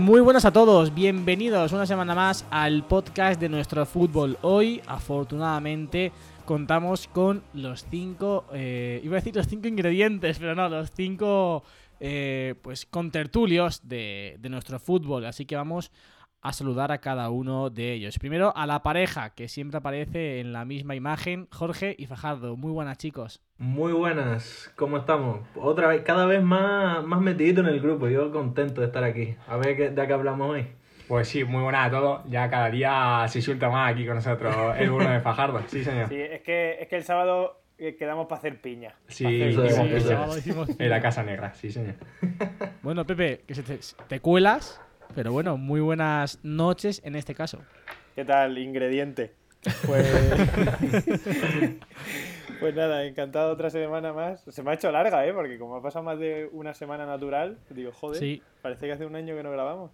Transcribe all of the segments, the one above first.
Muy buenas a todos, bienvenidos una semana más al podcast de nuestro fútbol. Hoy, afortunadamente, contamos con los cinco, eh, iba a decir los cinco ingredientes, pero no, los cinco, eh, pues, contertulios de, de nuestro fútbol. Así que vamos a saludar a cada uno de ellos. Primero a la pareja, que siempre aparece en la misma imagen, Jorge y Fajardo. Muy buenas, chicos. Muy buenas, ¿cómo estamos? Otra vez, cada vez más, más metidito en el grupo. Yo contento de estar aquí. A ver qué, de qué hablamos hoy. Pues sí, muy buenas a todos. Ya cada día se suelta más aquí con nosotros el uno de Fajardo. Sí, señor. Sí, es que, es que el sábado eh, quedamos para hacer piña. Sí, hacer piña. sí, En la Casa Negra, sí, señor. Bueno, Pepe, que se te, te cuelas, pero bueno, muy buenas noches en este caso. ¿Qué tal, ingrediente? Pues... pues nada, encantado otra semana más. Se me ha hecho larga, ¿eh? Porque como ha pasado más de una semana natural, digo, joder, Sí. parece que hace un año que no grabamos.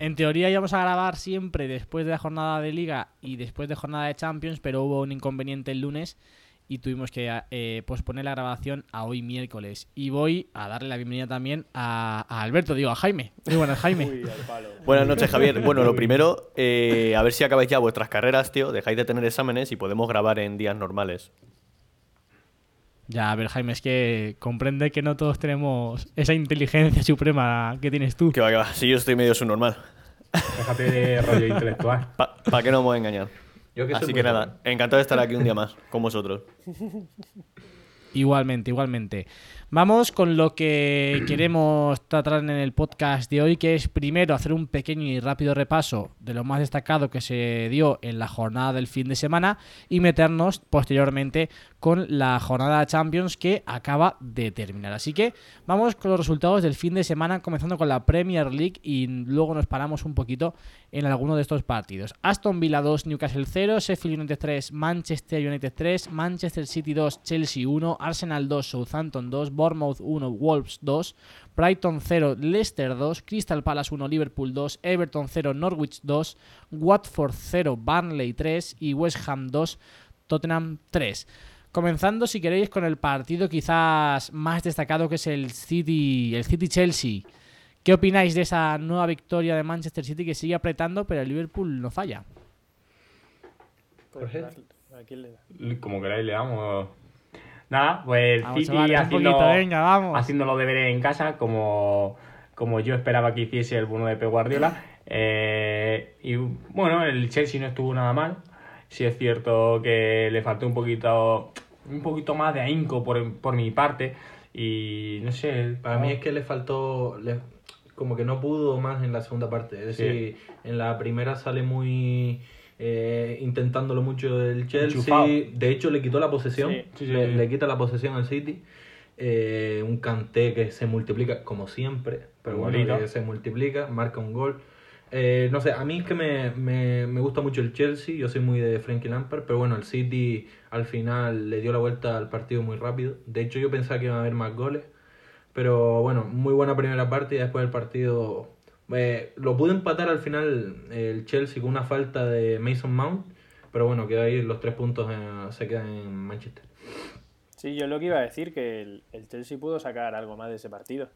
En teoría íbamos a grabar siempre después de la jornada de liga y después de jornada de Champions, pero hubo un inconveniente el lunes y tuvimos que eh, posponer la grabación a hoy miércoles. Y voy a darle la bienvenida también a, a Alberto, digo, a Jaime. Muy buenas, Jaime. Uy. Buenas noches, Javier. Bueno, lo primero, eh, a ver si acabáis ya vuestras carreras, tío. Dejáis de tener exámenes y podemos grabar en días normales. Ya, a ver, Jaime, es que comprende que no todos tenemos esa inteligencia suprema que tienes tú. Que va, que va. Si yo estoy medio subnormal. Déjate de rollo intelectual. ¿Para qué no me voy a engañar? Yo que Así que nada, encantado de estar aquí un día más con vosotros. Igualmente, igualmente. Vamos con lo que queremos tratar en el podcast de hoy, que es primero hacer un pequeño y rápido repaso de lo más destacado que se dio en la jornada del fin de semana y meternos posteriormente con la jornada Champions que acaba de terminar. Así que vamos con los resultados del fin de semana, comenzando con la Premier League y luego nos paramos un poquito en alguno de estos partidos. Aston Villa 2, Newcastle 0, Sheffield United 3, Manchester United 3, Manchester City 2, Chelsea 1, Arsenal 2, Southampton 2, Bournemouth 1, Wolves 2, Brighton 0, Leicester 2, Crystal Palace 1, Liverpool 2, Everton 0, Norwich 2, Watford 0, Burnley 3 y West Ham 2, Tottenham 3. Comenzando, si queréis, con el partido quizás más destacado que es el City, el City Chelsea. ¿Qué opináis de esa nueva victoria de Manchester City que sigue apretando, pero el Liverpool no falla? Jorge. ¿a quién le da? Como queráis, le damos. Nada, pues el Vamos, City un haciendo, poquito, venga, vamos. haciendo los deberes en casa, como, como yo esperaba que hiciese el bueno de Pep Guardiola. Eh, y bueno, el Chelsea no estuvo nada mal. Sí es cierto que le faltó un poquito, un poquito más de ahínco por, por mi parte. Y no sé. Para mí es que le faltó, le- como que no pudo más en la segunda parte. Es decir, en la primera sale muy eh, intentándolo mucho el Chelsea. Enchufado. De hecho, le quitó la posesión. Sí, sí, sí, le, quita la posesión al City. Eh, un Kanté que se multiplica como siempre, pero bueno, que se multiplica, marca un gol. Eh, no sé, a mí es que me, me, me gusta mucho el Chelsea, yo soy muy de Frankie Lampard, pero bueno, el City al final le dio la vuelta al partido muy rápido. De hecho, yo pensaba que iba a haber más goles, pero bueno, muy buena primera parte y después del partido eh, lo pudo empatar al final el Chelsea con una falta de Mason Mount, pero bueno, queda ahí los tres puntos eh, se quedan en Manchester. Sí, yo lo que iba a decir, que el, el Chelsea pudo sacar algo más de ese partido.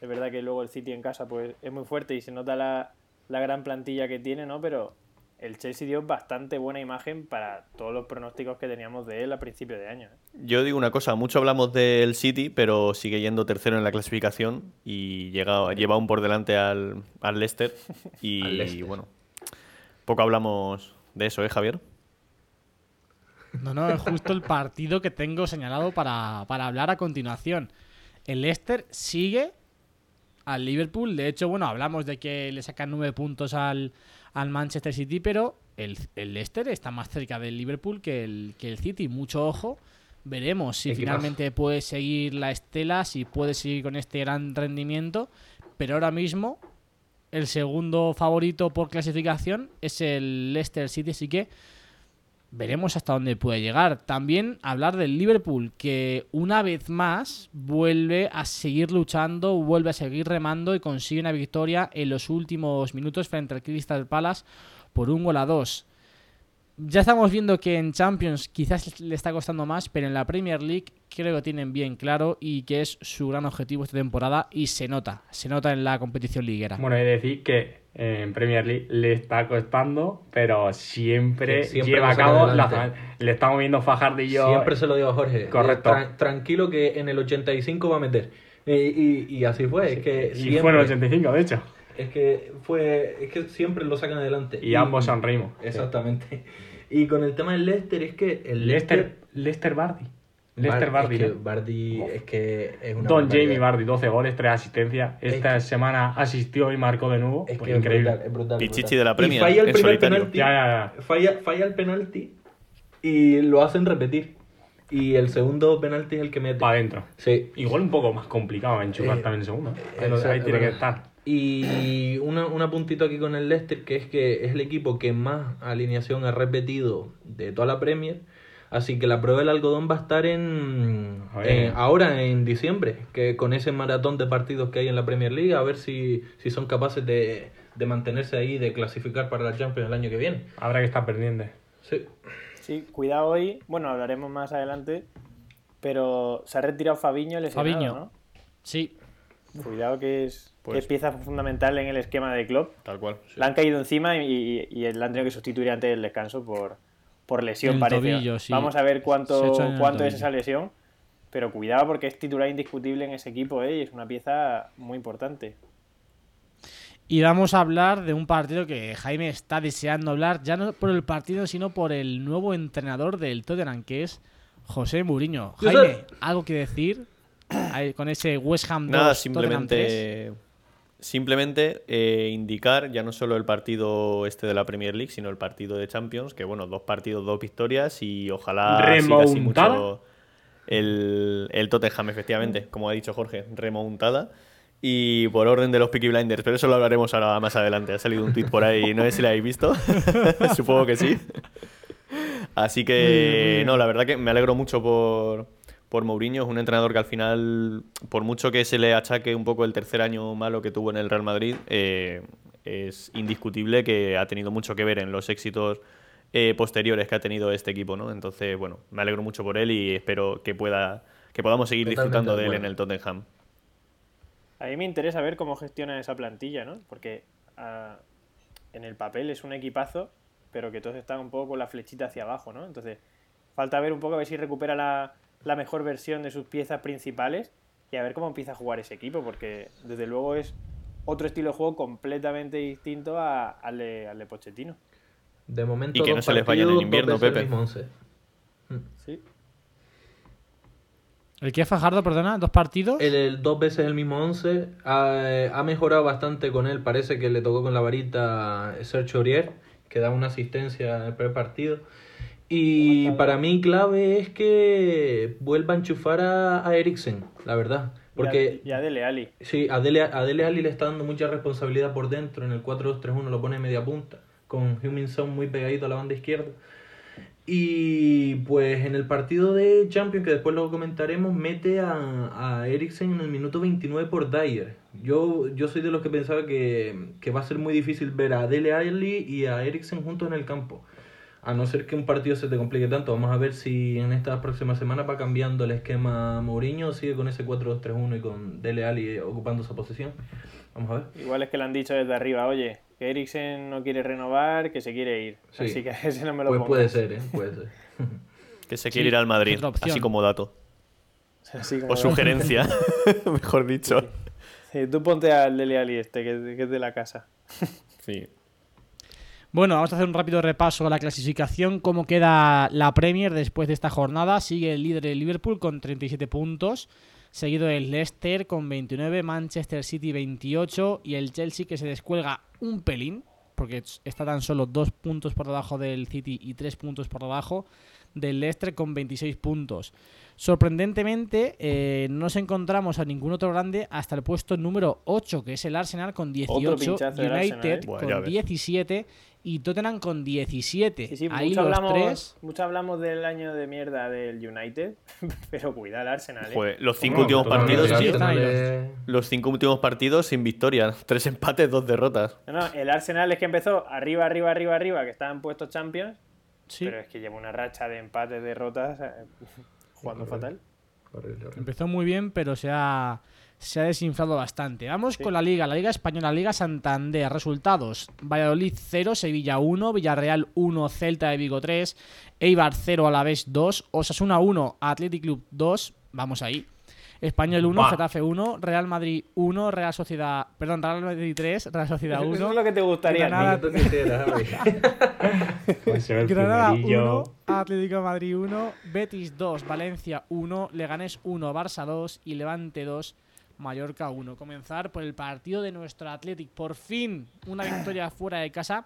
Es verdad que luego el City en casa pues es muy fuerte y se nota la, la gran plantilla que tiene, ¿no? Pero el Chelsea dio bastante buena imagen para todos los pronósticos que teníamos de él a principio de año. ¿eh? Yo digo una cosa, mucho hablamos del City, pero sigue yendo tercero en la clasificación y llega, lleva un por delante al, al Leicester. Y Al Leicester. bueno, poco hablamos de eso, ¿eh, Javier? No, no, es justo el partido que tengo señalado para, para hablar a continuación. El Leicester sigue al Liverpool. De hecho, bueno, hablamos de que le sacan nueve puntos al, al Manchester City, pero el, el Leicester está más cerca del Liverpool que el, que el City. Mucho ojo. Veremos si finalmente puede seguir la estela, si puede seguir con este gran rendimiento. Pero ahora mismo el segundo favorito por clasificación es el Leicester City, así que veremos hasta dónde puede llegar. También hablar del Liverpool, que una vez más vuelve a seguir luchando, vuelve a seguir remando y consigue una victoria en los últimos minutos frente al Crystal Palace por un gol a dos. Ya estamos viendo que en Champions quizás le está costando más, pero en la Premier League creo que tienen bien claro y que es su gran objetivo esta temporada y se nota, se nota en la competición liguera. Bueno, hay que decir que en Premier League le está costando, pero siempre, Sí, siempre lleva a cabo la Le estamos viendo Fajardo y yo. Siempre se lo digo a Jorge. Correcto. Eh, tra- tranquilo que en el 85 va a meter. Y, y- y así fue. Es que Y siempre, fue en el 85, de hecho. Es que fue. Es que siempre lo sacan adelante. Y ambos sonreímos. Exactamente. Y con el tema del Leicester es que el Lester, Lester Bardi. Lester Bar- Bardi. Es que. Bardi es que es una Don barbaridad. Jamie Bardi, 12 goles, 3 asistencias. Es Esta que- semana asistió y marcó de nuevo. Es Pues que es increíble. brutal, es brutal, es Pichichi brutal. de la Premier, Y falla el primer solitario. penalti. Ya, ya, ya. Falla, falla el penalti y lo hacen repetir. Y el segundo penalti es el que mete. Para adentro. Sí. Igual un poco más complicado enchufar Eh, también el segundo. eh, Pero ahí tiene que estar. Y una, una puntito aquí con el Leicester, que es que es el equipo que más alineación ha repetido de toda la Premier. Así que la prueba del algodón va a estar en, en- ahora en diciembre, que con ese maratón de partidos que hay en la Premier League, a ver si, si son capaces de, de mantenerse ahí, de clasificar para la Champions el año que viene. Habrá que estar pendiente. Sí. Sí, cuidado hoy. Bueno, hablaremos más adelante. Pero se ha retirado Fabiño lesionado, Fabiño. ¿no? Sí, Cuidado que es, que Pues- es pieza fundamental en el esquema de Klopp. Tal cual. Le han caído encima y, y, y le han tenido que sustituir antes del descanso por, por lesión, El parece. tobillo, sí. Vamos a ver cuánto, cuánto es esa lesión. Pero cuidado porque es titular indiscutible en ese equipo ¿eh? y es una pieza muy importante. Y vamos a hablar de un partido que Jaime está deseando hablar, ya no por el partido, sino por el nuevo entrenador del Tottenham, que es José Mourinho. Jaime. ¿algo que decir con ese West Ham 2, Nada, Tottenham 3? Simplemente, eh, indicar ya no solo el partido este de la Premier League, sino el partido de Champions, que bueno, dos partidos, dos victorias y ojalá siga así ¿Remontada? mucho el, el Tottenham, efectivamente, como ha dicho Jorge, remontada. Y por orden de los Peaky Blinders, pero eso lo hablaremos ahora más adelante. Ha salido un tweet por ahí, no sé si lo habéis visto. Supongo que sí. Así que, no, la verdad que me alegro mucho por, por Mourinho. Es un entrenador que al final, por mucho que se le achaque un poco el tercer año malo que tuvo en el Real Madrid, eh, es indiscutible que ha tenido mucho que ver en los éxitos eh, posteriores que ha tenido este equipo, ¿no? Entonces, bueno, me alegro mucho por él y espero que pueda que podamos seguir Totalmente disfrutando de él en el Tottenham. A mí me interesa ver cómo gestiona esa plantilla, ¿no? Porque ah, en el papel es un equipazo, pero que todos están un poco con la flechita hacia abajo, ¿no? Entonces, falta ver un poco a ver si recupera la, la mejor versión de sus piezas principales y a ver cómo empieza a jugar ese equipo, porque desde luego es otro estilo de juego completamente distinto a- al, de, al de Pochettino. De momento, Y que no se les vaya en el invierno, Pepe. mismo once. Sí. ¿El que Fajardo, perdona? ¿Dos partidos? El, el dos veces el mismo 11 ha, ha mejorado bastante con él. Parece que le tocó con la varita Sergio Aurier, que da una asistencia en el primer partido. Y para mí clave es que vuelva a enchufar a, a Eriksen, la verdad. Porque Ya, de Leali. sí, a Dele, a Dele Alli le está dando mucha responsabilidad por dentro. En el 4-2-3-1 lo pone media punta, con Huminson muy pegadito a la banda izquierda. Y pues en el partido de Champions, que después lo comentaremos, mete a, a Eriksen en el minuto 29 por Dyer. Yo, yo soy de los que pensaba que, que va a ser muy difícil ver a Dele Alli y a Eriksen juntos en el campo. A no ser que un partido se te complique tanto. Vamos a ver si en estas próximas semanas va cambiando el esquema Mourinho o sigue con ese 4-2-3-1 y con Dele Alli ocupando esa posición. Vamos a ver. Igual es que le han dicho desde arriba, oye, que Eriksen no quiere renovar, que se quiere ir. Sí. Así que ese no me lo Pues pongas. puede ser, ¿eh? Puede ser. Que se Sí, quiere ir al Madrid, así como dato. Así como- O sugerencia, mejor dicho. Sí, tú ponte al Dele Alli este, que, que es de la casa. Sí. Bueno, vamos a hacer un rápido repaso a la clasificación, cómo queda la Premier después de esta jornada. Sigue el líder el Liverpool con 37 puntos, seguido el Leicester con 29, Manchester City 28 y el Chelsea que se descuelga un pelín, porque está tan solo dos puntos por debajo del City y tres puntos por debajo del Leicester con 26 puntos. Sorprendentemente, eh, no nos encontramos a ningún otro grande hasta el puesto número 8, que es el Arsenal con 18, pinchazo del United Arsenal, ¿eh? Con ves. 17 y Tottenham con 17. Sí, sí, Ahí mucho, los hablamos, tres. mucho hablamos del año de mierda del United, pero cuidado el Arsenal. ¿eh? Joder, los cinco Bueno, últimos partidos, Sí, los- Eh, Los cinco últimos partidos sin victoria. Tres empates, dos derrotas. No, no, el Arsenal es que empezó arriba, arriba, arriba, arriba, que estaban puestos Champions, Sí, pero es que lleva una racha de empates, derrotas, eh, jugando fatal. horrible, horrible. empezó muy bien, pero se ha, se ha desinflado bastante. Vamos con la Liga, la Liga Española, la Liga Santander. Resultados: Valladolid 0, Sevilla 1, Villarreal 1, Celta de Vigo 3, Eibar 0, Alavés 2, Osasuna 1, Athletic Club 2. Vamos ahí. Español 1, Va. Getafe 1, Real Madrid 1, Real Sociedad. Perdón, Real Madrid 3, Real Sociedad Eso 1. es lo que te gustaría. Granada-. Pues Granada primerillo. 1, Atlético de Madrid 1, Betis 2, Valencia 1, Leganés 1, Barça 2 y Levante 2, Mallorca 1. Comenzar por el partido de nuestro Athletic. Por fin una victoria fuera de casa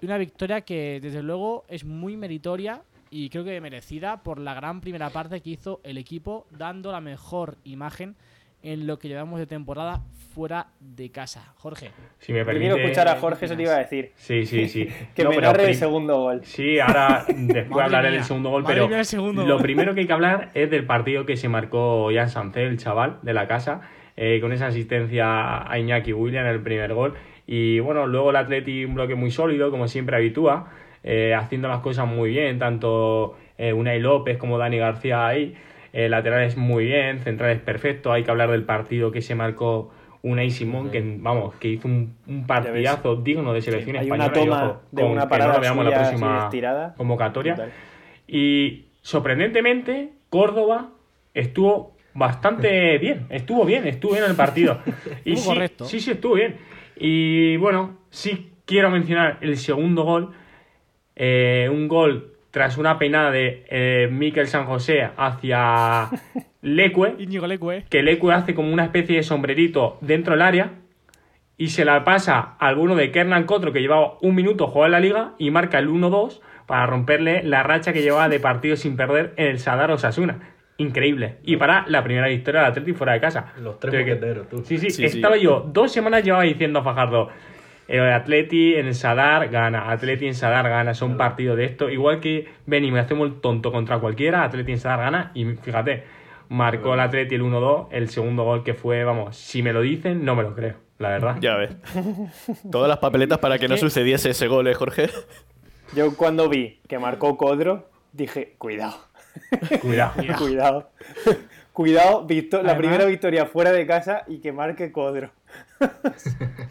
y una victoria que desde luego es muy meritoria y creo que merecida por la gran primera parte que hizo el equipo dando la mejor imagen en lo que llevamos de temporada fuera de casa. Jorge. Si me Yo permite. quiero escuchar a Jorge, eso te iba a decir. Sí, sí, sí. Que No, me narre el prim- segundo gol. Sí, ahora después hablaré mía, del segundo gol, madre pero el segundo lo gol. primero que hay que hablar es del partido que se marcó Jan Sancel, el chaval de la casa, eh, con esa asistencia a Iñaki William en el primer gol. Y bueno, luego el Atleti un bloque muy sólido, como siempre habitúa, eh, haciendo las cosas muy bien, tanto eh, Unai López como Dani García ahí. Eh, laterales muy bien, centrales perfecto. Hay que hablar del partido que se marcó Unai Simón, que vamos, que hizo un, un partidazo digno de selección Hay española. una y, toma ojo, de con una no parada lo veamos la próxima convocatoria. Y sorprendentemente, Córdoba estuvo bastante bien. Estuvo bien, estuvo bien en el partido. Y sí, correcto. sí, sí, estuvo bien. Y bueno, sí quiero mencionar el segundo gol. Eh, un gol tras una peinada de eh, Miquel San José hacia Leque Íñigo Leque. que Leque hace como una especie de sombrerito dentro del área y se la pasa a alguno de Kernan Cotro que llevaba un minuto jugando en la liga y marca el 1-2 para romperle la racha que llevaba de partidos sin perder en el Sadar Osasuna. Increíble. Y para la primera victoria del Atleti fuera de casa. Los tres que- tú. Sí, sí, Sí, estaba sí. yo, dos semanas llevaba diciendo a Fajardo, el Atleti en el Sadar gana, Atleti en Sadar gana, son partidos de esto. Igual que ven y me hacemos el tonto contra cualquiera, Atleti en Sadar gana y fíjate, marcó el Atleti el 1-2, el segundo gol que fue, vamos, si me lo dicen, no me lo creo, la verdad. Ya ves. Todas las papeletas para que no sucediese ese gol, ¿eh, Jorge? Yo cuando vi que marcó Codro, dije, cuidado, Cuidado. cuidado. Cuidado, victo- la Además- primera victoria fuera de casa y que marque Codro.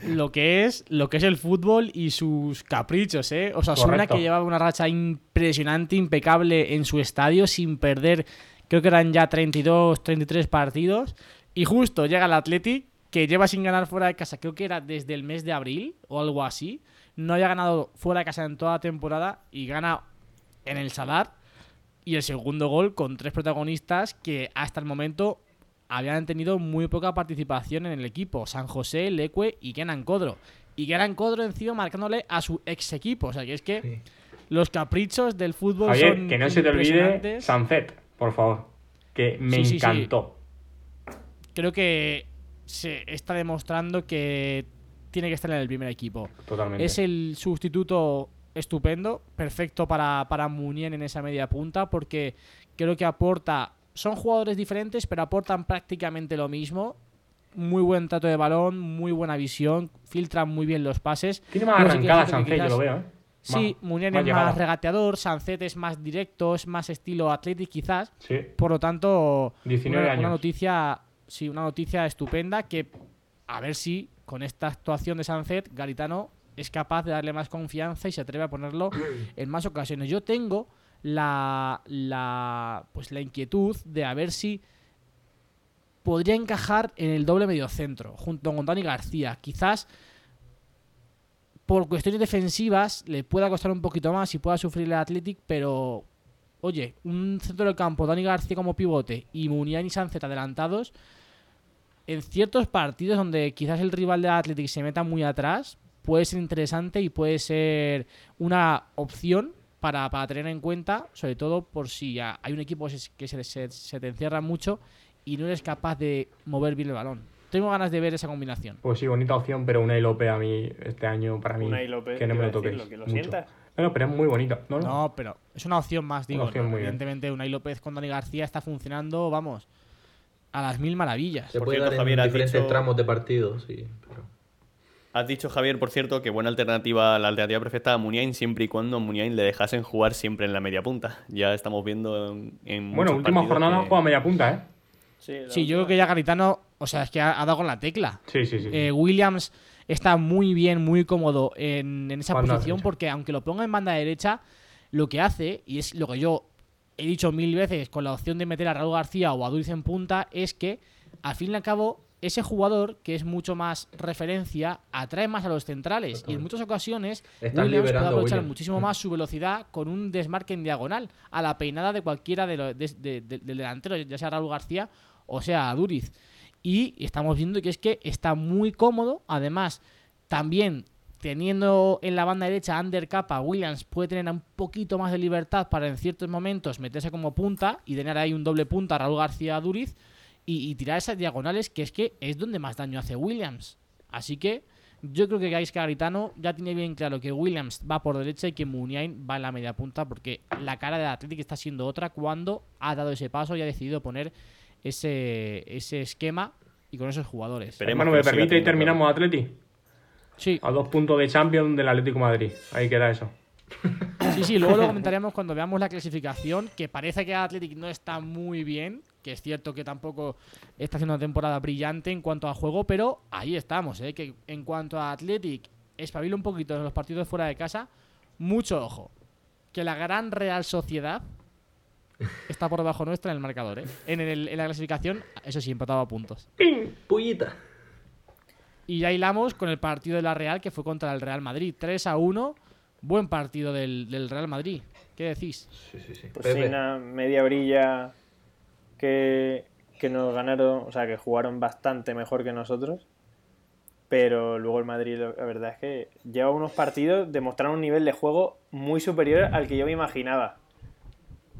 Lo que es lo que es el fútbol y sus caprichos, ¿eh? O sea, Correcto. que llevaba una racha impresionante, impecable en su estadio sin perder, creo que eran ya 32, 33 partidos y justo llega el Atleti que lleva sin ganar fuera de casa, creo que era desde el mes de abril o algo así. No había ganado fuera de casa en toda la temporada y gana en el Sadar y el segundo gol con tres protagonistas que hasta el momento habían tenido muy poca participación en el equipo. San José, Leque y Kenan Codro. Y Kenan Codro encima marcándole a su ex equipo. O sea que es que Sí. los caprichos del fútbol Javier, son que no se te olvide. Sunset, por favor, que me Sí, sí, sí. encantó. Creo que se está demostrando que tiene que estar en el primer equipo. Totalmente. Es el sustituto estupendo, perfecto para, para Munien en esa media punta, porque creo que aporta. Son jugadores diferentes, pero aportan prácticamente lo mismo. Muy buen trato de balón, muy buena visión, filtran muy bien los pases. Tiene más que Sancet, yo lo veo, ¿eh? Sí, más es llegada. más regateador, Sancet es más directo, es más estilo Athletic quizás. Sí. Por lo tanto, 19 una, noticia, sí, una noticia estupenda que a ver si con esta actuación de Sunset, Garitano es capaz de darle más confianza y se atreve a ponerlo en más ocasiones. Yo tengo la, la pues la inquietud de a ver si podría encajar en el doble mediocentro junto con Dani García. Quizás por cuestiones defensivas le pueda costar un poquito más y pueda sufrir el Athletic, pero oye, un centro del campo, Dani García como pivote y Muniain y Sánchez adelantados, en ciertos partidos donde quizás el rival de Athletic se meta muy atrás, puede ser interesante y puede ser una opción para, para tener en cuenta, sobre todo por si ha- hay un equipo que se, se, se- te encierra mucho y no eres capaz de mover bien el balón. Tengo ganas de ver esa combinación. Pues sí, bonita opción, pero una López a mí, este año, para mí, que no me lo toquéis. decirlo, que lo mucho. sientas. Bueno, pero es muy bonita. No, no. No, pero es una opción más, digo. Una opción ¿no? muy bien. Evidentemente, Unai López con Dani García está funcionando, vamos, a las mil maravillas. Se Por puede cierto, dar Javier, en has diferentes dicho- tramos de partido, sí. Pero... Has dicho, Javier, por cierto, que buena alternativa, la alternativa perfecta a Muniain siempre y cuando a Muniain le dejasen jugar siempre en la media punta. Ya estamos viendo en, en Bueno, última jornada que- juega media punta, ¿eh? Sí, Sí, yo creo que ya Garitano, o sea, es que ha, ha dado con la tecla. Sí, sí, sí. Eh, Williams está muy bien, muy cómodo en, en esa Banda posición derecha. porque aunque lo ponga en banda derecha, lo que hace, y es lo que yo he dicho mil veces con la opción de meter a Raúl García o a Dulce en punta, es que al fin y al cabo ese jugador que es mucho más referencia atrae más a los centrales y en muchas ocasiones Estás Williams puede aprovechar Williams. muchísimo más su velocidad con un desmarque en diagonal a la peinada de cualquiera de lo- de- de- de- del delantero, ya sea Raúl García o sea Duriz. Y estamos viendo que es que está muy cómodo. Además, también teniendo en la banda derecha a Ander Capa, Williams puede tener un poquito más de libertad para en ciertos momentos meterse como punta y tener ahí un doble punta Raúl García Duriz y, y tirar esas diagonales que es que es donde más daño hace Williams. Así que yo creo que Gaisca Garitano ya tiene bien claro que Williams va por derecha y que Muniain va en la media punta porque la cara del Athletic está siendo otra cuando ha dado ese paso y ha decidido poner ese, ese esquema y con esos jugadores. Esperemos Bueno, que me permite y terminamos Atleti. Sí, A dos puntos de Champions del Atlético Madrid. Ahí queda eso. sí, sí, luego lo comentaremos cuando veamos la clasificación, que parece que Athletic no está muy bien, que es cierto que tampoco está haciendo una temporada brillante en cuanto a juego, pero ahí estamos, ¿eh? que en cuanto a Athletic espabila un poquito en los partidos fuera de casa, mucho ojo, que la gran Real Sociedad está por debajo nuestra en el marcador, ¿eh? en, el- en la clasificación, eso sí, empatado a puntos. Pullita. Y ya hilamos con el partido de la Real que fue contra el Real Madrid. 3 a 1. Buen partido del, del Real Madrid. ¿Qué decís? Sí, sí, sí. Pues Pepe. sí, una media brilla que, que nos ganaron, o sea, que jugaron bastante mejor que nosotros. Pero luego el Madrid, la verdad es que lleva unos partidos, demostraron un nivel de juego muy superior al que yo me imaginaba.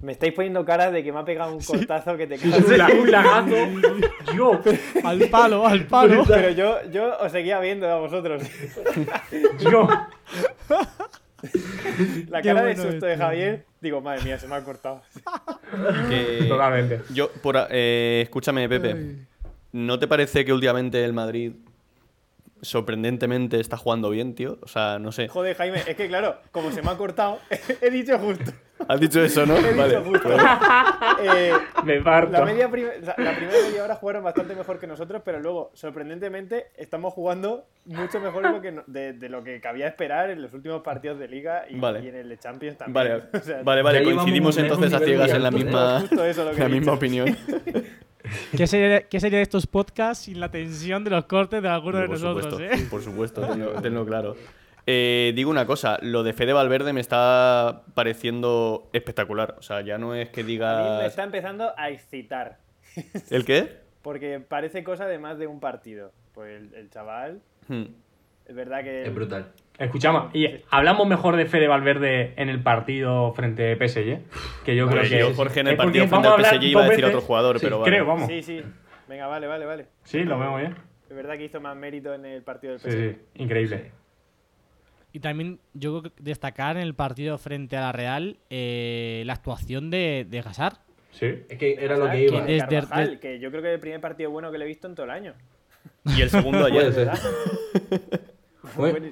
Me estáis poniendo cara de que me ha pegado un cortazo que te cagas. Un la- un lagazo. Yo, Al palo, al palo. Pero yo, yo os seguía viendo a vosotros. yo. La cara de susto de. Javier, digo, madre mía, se me ha cortado. Que- Totalmente. Yo, por, eh, escúchame, Pepe. ¿No te parece que últimamente el Madrid sorprendentemente está jugando bien, tío? O sea, no sé. Joder, Jaime, es que claro, como se me ha cortado, he dicho justo. ¿Has dicho eso, no? He Vale. dicho justo. Eh, Me parto. la, media prim- la la primera media hora jugaron bastante mejor que nosotros, pero luego, sorprendentemente, estamos jugando mucho mejor de lo que, no- de, de lo que cabía esperar en los últimos partidos de Liga y, Vale. y en el de Champions también. Vale, O sea, vale, vale, coincidimos entonces a ciegas en la misma, Justo eso lo que la misma opinión. ¿Qué sería, qué sería de estos podcasts sin la tensión de los cortes de alguno de por nosotros, supuesto, eh? por supuesto, tenlo, tenlo claro. Eh, digo una cosa, lo de Fede Valverde me está pareciendo espectacular. O sea, ya no es que A mí me está empezando a excitar, ¿El qué? porque parece cosa de más de un partido. Pues el, el chaval, Hmm. es verdad que... Es brutal. Escuchamos, y hablamos mejor de Fede Valverde en el partido frente a PSG. Que yo creo que. yo, Jorge, en el partido frente vamos al a hablar PSG iba a decir a otro jugador, Sí, pero vale. Creo, vamos. Sí, sí. Venga, vale, vale, vale. Sí, lo vemos bien. Es verdad que hizo más mérito en el partido del Sí, PSG. sí, increíble. Y también yo creo que destacar en el partido frente a la Real eh, la actuación de, de Hazard. Sí. Es que era lo que iba. Que desde- Carvajal, de- que yo creo que es el primer partido bueno que le he visto en todo el año. Y el segundo Puede ayer.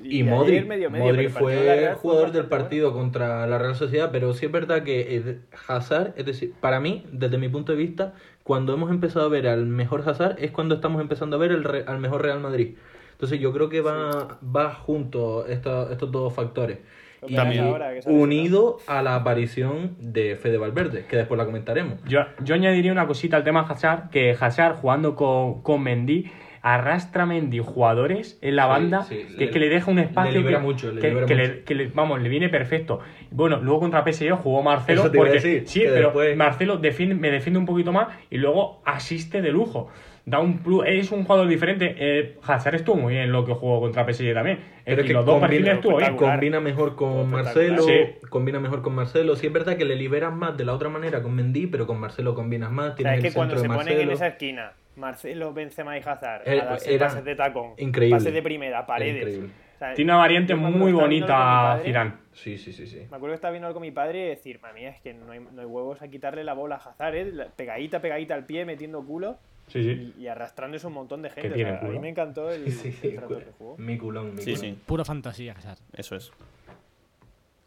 y ayer Modric, medio, medio, fue jugador del partido contra la Real Sociedad, pero sí es verdad que eh, Hazard, es decir, para mí, desde mi punto de vista, cuando hemos empezado a ver al mejor Hazard es cuando estamos empezando a ver el al mejor Real Madrid. Entonces yo creo que va, va junto esta- estos dos factores. Y También unido a la aparición de Fede Valverde, que después la comentaremos. Yo, yo añadiría una cosita al tema Hazard, que Hazard jugando con, con Mendy arrastra Mendy jugadores en la Sí, banda sí, que, le- que le deja un le espacio libera que, mucho, le que- libera que mucho. le, que le- vamos, le viene perfecto. Bueno, luego contra PSG jugó Marcelo Eso te iba a porque decir, sí, que pero después- Marcelo defiende, me defiende un poquito más y luego asiste de lujo. da un plus, es un jugador diferente. Eh, Hazard estuvo muy bien lo que jugó contra PSG también. Es Pero es decir, que los dos combina- estuvo bien. Combina mejor con Marcelo, espectacular. combina mejor con Marcelo. Sí es verdad que le liberas más de la otra manera con Mendy, pero con Marcelo combinas más. O sea, Tienes es el que cuando se ponen en esa esquina, Marcelo, Benzema y Hazard, Era- a darse era pases de tacón, increíble. pases de primera, paredes. increíble. O sea, Tiene una variante muy bonita, Zidane. Sí, sí, sí, sí. Me acuerdo que estaba viendo algo con mi padre y decir, mami, es que no hay, no hay huevos a quitarle la bola a Hazard, ¿eh? Pegadita, pegadita al pie, metiendo culo Sí, sí. y, y arrastrándose un montón de gente. O tiene sea, a culo. mí me encantó el, Sí, sí, el trato que jugó. Mi culón, mi Sí, culón. sí, Pura fantasía, Hazard. eso es.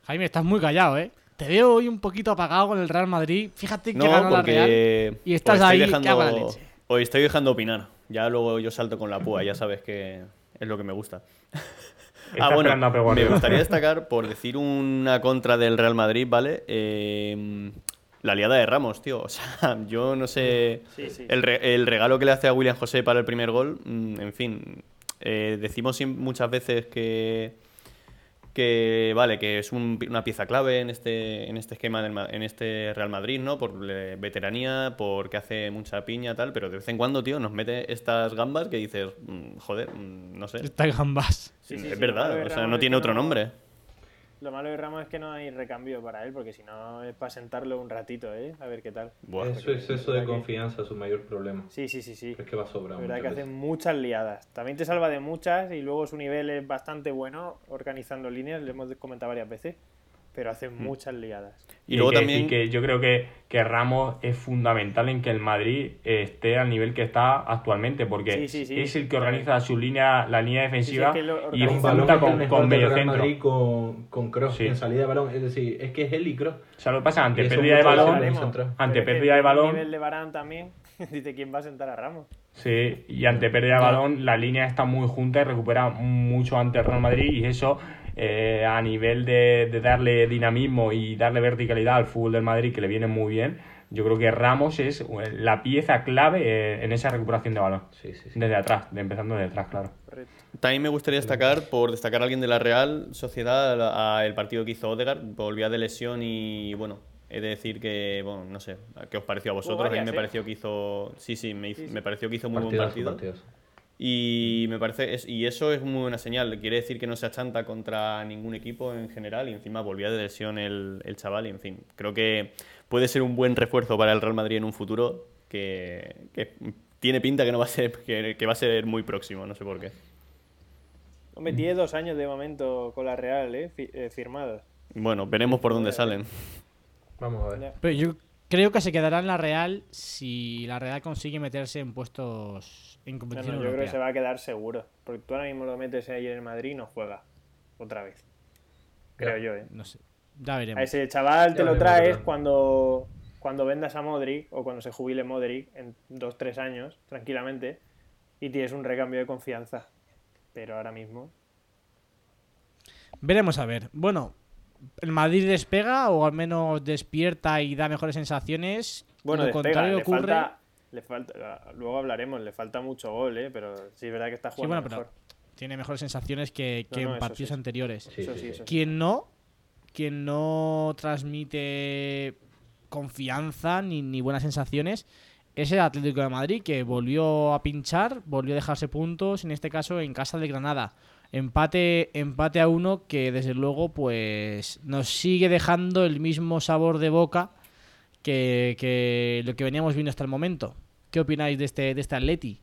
Jaime, estás muy callado, ¿eh? Te veo hoy un poquito apagado con el Real Madrid. Fíjate que No, ganó la Real. porque y estás ahí, dejando, cago en la leche. Os estoy dejando opinar. Ya luego yo salto con la púa, ya sabes que es lo que me gusta. Está ah, bueno, me gustaría destacar, por decir una contra del Real Madrid, ¿vale? Eh, la liada de Ramos, tío. O sea, yo no sé. Sí, sí. El, re- el regalo que le hace a William José para el primer gol, mm, en fin. eh, decimos muchas veces que. Que vale, que es un- una pieza clave en este, en este esquema, del Ma- en este Real Madrid, ¿no? Por eh, veteranía, porque hace mucha piña, tal, pero de vez en cuando, tío, nos mete estas gambas que dices, mm, joder, mm, no sé. Está gambas. Sí, sí, es sí, verdad, o sea, no tiene otro no- nombre. Lo malo de Ramos es que no hay recambio para él, porque si no es para sentarlo un ratito, ¿eh? A ver qué tal. Buah. Eso es eso de confianza, su mayor problema. Sí, sí, sí, sí. Es que va sobrado. La verdad que hace muchas liadas. También te salva de muchas y luego su nivel es bastante bueno organizando líneas, lo hemos comentado varias veces, pero hace muchas liadas. Y Y, luego que también. decir que yo creo que, que Ramos es fundamental en que el Madrid esté al nivel que está actualmente, porque Sí, sí, sí. es el que organiza su línea, la línea defensiva Sí, sí, es que y Un balón junta es el con, con medio centro. Madrid con, con Kroos Sí. en salida de balón. Es decir, es que es él y Kroos. O sea, lo que pasa, ante Y pérdida de balón, ante pérdida de balón, nivel de Varane también, dice quién va a sentar a Ramos. Sí, y ante pérdida de balón la línea está muy junta y recupera mucho ante el Real Madrid y eso eh, a nivel de, de darle dinamismo y darle verticalidad al fútbol del Madrid que le viene muy bien, yo creo que Ramos es eh, la pieza clave eh, en esa recuperación de balón. Sí, sí, sí. Desde atrás, de empezando desde atrás, claro. También me gustaría destacar, por destacar a alguien de la Real Sociedad, a- a el partido que hizo Odegaard, volvía de lesión y bueno, he de decir que, bueno, no sé, ¿qué os pareció a vosotros? a mí me ¿eh? pareció que hizo, sí, sí, me, hizo- Sí, sí. me pareció que hizo muy buen partido. Y me parece, es- y eso es muy buena señal. Quiere decir que no se achanta contra ningún equipo en general y encima volvía de lesión el, el chaval. Y en fin, creo que puede ser un buen refuerzo para el Real Madrid en un futuro que, que tiene pinta que no va a ser, que, que va a ser muy próximo, no sé por qué. Hombre, tiene dos años de momento con la Real, ¿eh? Fi- eh, firmados. Bueno, veremos por dónde salen. Vamos a ver. Pero yo creo que se quedará en la Real si la Real consigue meterse en puestos en No, competición no, yo creo que se va a quedar seguro. Porque tú ahora mismo lo metes ahí en Madrid y no juega. Otra vez. Creo Ya. yo, ¿eh? No sé. Ya veremos. A ese chaval te Ya lo traes cuando, cuando vendas a Modric o cuando se jubile Modric en dos, tres años, tranquilamente, y tienes un recambio de confianza. Pero ahora mismo. Veremos a ver. Bueno, ¿el Madrid despega o al menos despierta y da mejores sensaciones? Bueno, Lo despega, contrario ocurre. falta. Le falta, luego hablaremos, le falta mucho gol, ¿eh? pero sí es verdad que está Sí, jugando pero mejor. tiene mejores sensaciones que, que no, en partidos sí. anteriores. Sí, eso sí, sí, sí. eso sí. Quien no, quien no transmite confianza ni, ni buenas sensaciones es el Atlético de Madrid, que volvió a pinchar, volvió a dejarse puntos, en este caso en casa de Granada. Empate, empate a uno que desde luego pues nos sigue dejando el mismo sabor de boca que, que lo que veníamos viendo hasta el momento. ¿Qué opináis de este, de este Atleti?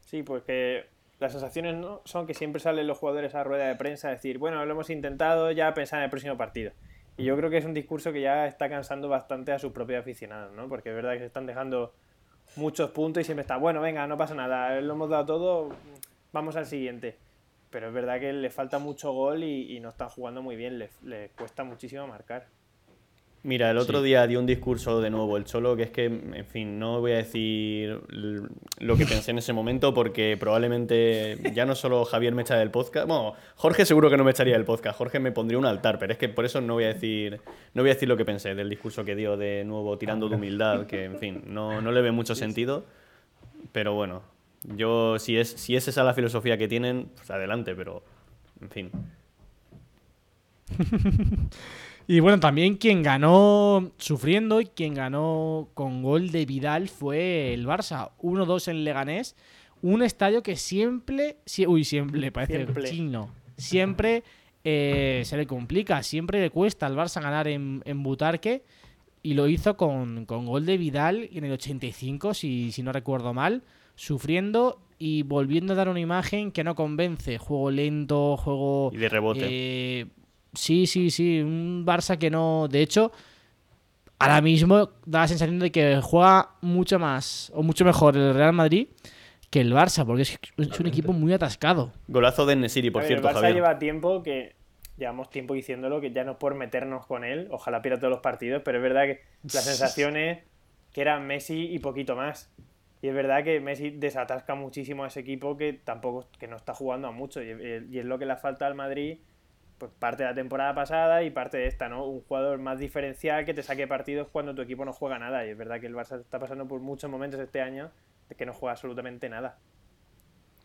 Sí, pues que las sensaciones no son que siempre salen los jugadores a rueda de prensa a decir, bueno, lo hemos intentado, ya pensar en el próximo partido. Y yo creo que es un discurso que ya está cansando bastante a sus propios aficionados, ¿no? Porque es verdad que se están dejando muchos puntos y siempre está, bueno, venga, no pasa nada, lo hemos dado todo, vamos al siguiente. Pero es verdad que le falta mucho gol y, y no están jugando muy bien, le, le cuesta muchísimo marcar. Mira, el otro día dio un discurso de nuevo el Cholo, que es que, en fin, no voy a decir lo que pensé en ese momento porque probablemente ya no solo Javier me echa del podcast, bueno, Jorge seguro que no me echaría del podcast, Jorge me pondría un altar, pero es que por eso no voy a decir no voy a decir lo que pensé del discurso que dio de nuevo tirando de humildad, que en fin, no, no le ve mucho sentido, pero bueno, yo si es si es esa la filosofía que tienen, pues adelante, pero en fin. Y bueno, también quien ganó sufriendo y quien ganó con gol de Vidal fue el Barça. 1-2 en Leganés. Un estadio que siempre. sie- uy, siempre, parece Siempre. chino. Siempre eh, se le complica. Siempre le cuesta al Barça ganar en, en Butarque. Y lo hizo con, con gol de Vidal en el 85, si, si no recuerdo mal. Sufriendo y volviendo a dar una imagen que no convence. Juego lento, juego. Y de rebote. Eh, sí, sí, sí. Un Barça que no. De hecho, ahora mismo da la sensación de que juega mucho más o mucho mejor el Real Madrid que el Barça, porque es, es un equipo muy atascado. Golazo de Nesiri, por ver, cierto, el Barça Javier. lleva tiempo que llevamos tiempo diciéndolo que ya no es por meternos con él, ojalá pierda todos los partidos, pero es verdad que la sensación es que era Messi y poquito más. Y es verdad que Messi desatasca muchísimo a ese equipo que tampoco que no está jugando a mucho y, y es lo que le falta al Madrid pues parte de la temporada pasada y parte de esta, ¿no? Un jugador más diferencial que te saque partidos cuando tu equipo no juega nada y es verdad que el Barça está pasando por muchos momentos este año de que no juega absolutamente nada.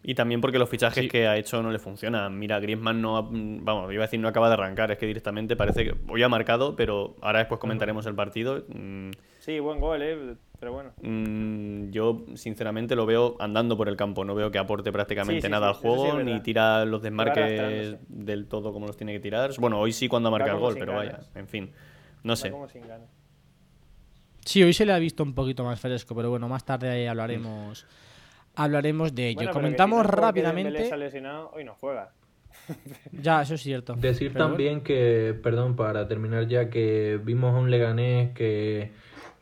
Y también porque los fichajes Sí. que ha hecho no le funcionan. Mira, Griezmann no ha- vamos, iba a decir no acaba de arrancar, es que directamente parece que hoy ha marcado, pero ahora después comentaremos el partido. Mm, Sí, buen gol, ¿eh? Pero bueno. mm, yo sinceramente lo veo andando por el campo, no veo que aporte prácticamente Sí, sí, nada sí, al juego, ni tira los desmarques del todo como los tiene que tirar. Bueno, hoy sí cuando ha marcado el gol, pero vaya, en fin, no sé. Sí, hoy se le ha visto un poquito más fresco, pero bueno, más tarde hablaremos hablaremos de ello. Bueno, pero que Comentamos si rápidamente. lesionado, hoy no juega. Ya, eso es cierto. Decir Pero también que, perdón, para terminar ya, que vimos a un Leganés que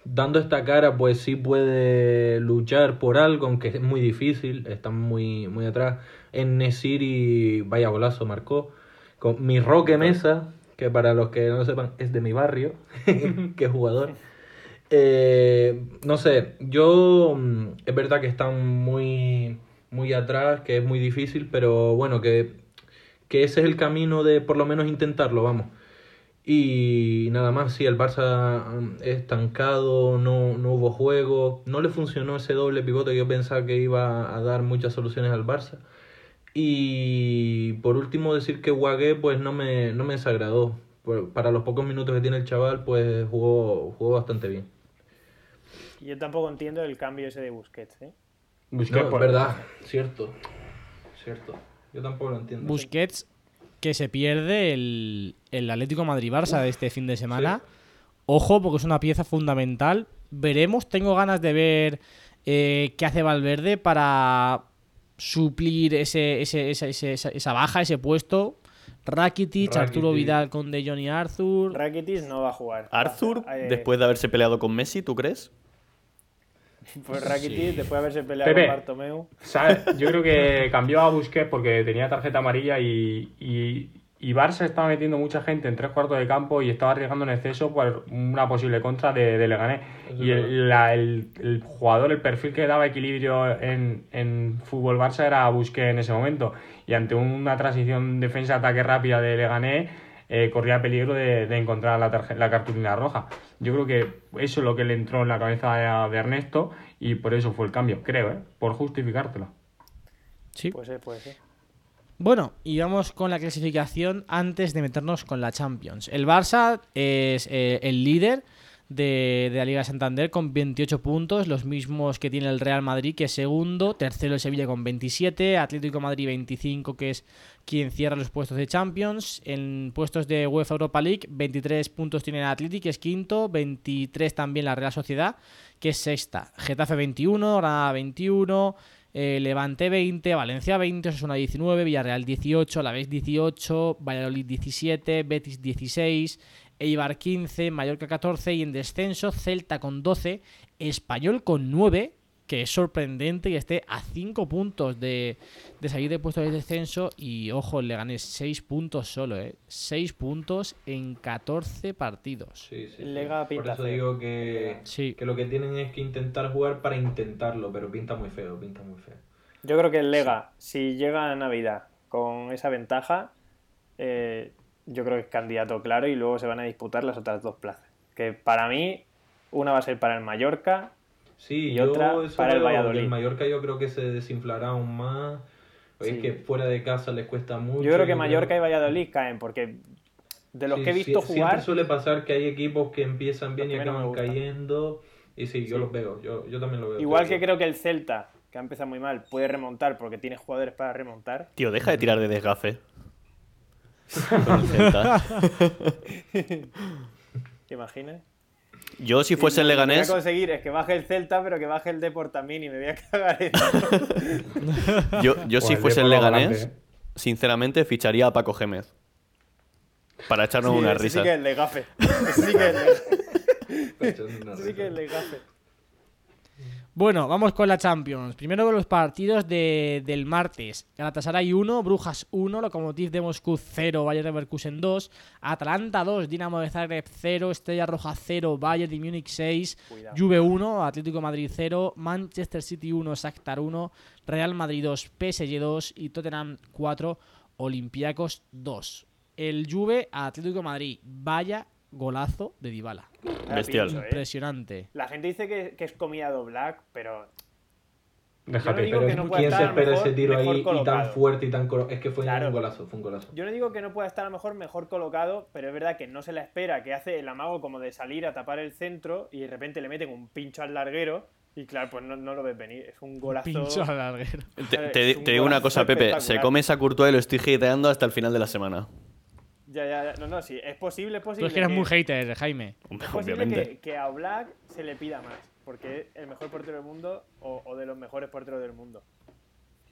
dando esta cara, pues sí puede luchar por algo, aunque es muy difícil, están muy, muy atrás. En Nesiri, vaya golazo, marcó. Con mi Roque Mesa, que para los que no lo sepan, es de mi barrio, que jugador. Eh, no sé, yo mm, es verdad que están muy, muy atrás, que es muy difícil, pero bueno, que, que ese es el camino de por lo menos intentarlo, vamos. Y nada más, sí, el Barça mm, estancado, no, no hubo juego, no le funcionó ese doble pivote que yo pensaba que iba a dar muchas soluciones al Barça. Y por último decir que Guagué pues no me, no me desagradó. Para los pocos minutos que tiene el chaval pues jugó, jugó bastante bien. Yo tampoco entiendo el cambio ese de Busquets, ¿eh? Busquets No, por- es verdad, cierto, cierto. Yo tampoco lo entiendo. Busquets que se pierde el, el Atlético Madrid-Barça de este fin de semana. Ojo, porque es una pieza fundamental. Veremos, tengo ganas de ver eh, qué hace Valverde para suplir ese, ese- esa, ese- esa- esa baja, ese puesto. Rakitic, Arturo. Vidal con De Johnny Arthur. Rakitic no va a jugar. Arthur, Ah, eh, después de haberse peleado con Messi, ¿tú crees? Pues Rakitic, después de haberse peleado Pepe. con Bartomeu. ¿Sabes? Yo creo que cambió a Busquets porque tenía tarjeta amarilla y, y, y Barça estaba metiendo mucha gente en tres cuartos de campo y estaba arriesgando en exceso por una posible contra de, de Leganés. Eso Y el, la- el- el jugador, el perfil que daba equilibrio en, en fútbol Barça era Busquets en ese momento. Y ante una transición defensa-ataque rápida de Leganés, eh, corría peligro de, de encontrar la, la cartulina roja. Yo creo que eso es lo que le entró en la cabeza de, Ernesto y por eso fue el cambio, creo, ¿eh? por justificártelo. Sí. Pues sí, puede ser. Bueno, y vamos con la clasificación antes de meternos con la Champions. El Barça es eh, el líder de, de la Liga de Santander con 28 puntos, los mismos que tiene el Real Madrid, que es segundo, tercero el Sevilla con 27, Atlético Madrid 25, que es quien cierra los puestos de Champions. En puestos de UEFA Europa League, 23 puntos tiene Atlético, que es quinto, 23 también la Real Sociedad, que es sexta. Getafe 21, Granada 21, eh, Levante 20, Valencia 20, Osasuna 19, Villarreal 18, Alavés 18, Valladolid 17, Betis 16, Eibar 15, Mallorca 14 y en descenso Celta con 12, Español con 9, que es sorprendente que esté a 5 puntos de, de salir de puesto de descenso y ojo, le gané 6 puntos solo, ¿eh? 6 puntos en 14 partidos. Sí, sí, sí. Lega Por eso digo que, Sí. que lo que tienen es que intentar jugar para intentarlo, pero pinta muy feo, pinta muy feo. Yo creo que el Lega, si llega a Navidad con esa ventaja, eh, yo creo que es candidato claro y luego se van a disputar las otras dos plazas. Que para mí, una va a ser para el Mallorca. Sí, Y yo otra para el Valladolid. del Mallorca yo creo que se desinflará aún más. Es que fuera de casa les cuesta mucho. Yo creo que Mallorca y Valladolid caen porque De los Sí, que he sí, visto Siempre jugar, suele pasar que hay equipos que empiezan bien Los y acaban cayendo. Y sí, yo Sí. los veo. Yo, yo también lo veo. igual que creo que el Celta, que ha empezado muy mal, puede remontar porque tiene jugadores para remontar. Tío, deja de tirar de desgafe. Con el Celta. ¿Te imaginas? Yo, si fuese el Lo que Leganés, voy a conseguir es que baje el Celta, pero que baje el Deport también y me voy a cagar en yo, yo si fuese el lo Leganés, grande, sinceramente ficharía a Paco Gémez. Para echarnos Sí, una ese risa. Sí que es de gafe. Ese sí que es de- Está echando una ese sí que es risa. de gafe. Bueno, vamos con la Champions. Primero con los partidos de- del martes. Galatasaray 1, Brujas 1, Lokomotiv de Moscú 0, Bayern Leverkusen 2, Atalanta 2, Dinamo de Zagreb 0, Estrella Roja 0, Bayern de Múnich 6, Cuidado. Juve 1, Atlético Madrid 0, Manchester City 1, Shakhtar 1, Real Madrid 2, PSG 2 y Tottenham 4, Olympiacos 2. El Juve a Atlético de Madrid, vaya golazo de Dybala. Bestial. Pincho, ¿eh? Impresionante. La gente dice que, que es comida black, pero Déjate. digo Pero que no puede ¿quién se estar espera mejor- ese tiro ahí y tan fuerte y tan colo- Es que fue Claro. un golazo, fue un golazo. Yo no digo que no pueda estar a lo mejor mejor colocado, pero es verdad que no se la espera, que hace el amago como de salir a tapar el centro y de repente le meten un pincho al larguero y claro, pues no, no lo ves venir. Es un golazo. Pincho al larguero. Te, Es te- un te digo una cosa, Pepe. Se come esa Courtois y lo estoy hateando hasta el final de la semana. Ya, ya, ya. No, no, sí, es posible, es Tú posible. es que eres que- muy hater, Jaime. Es posible que, que a Black se le pida más, porque es el mejor portero del mundo o, o de los mejores porteros del mundo.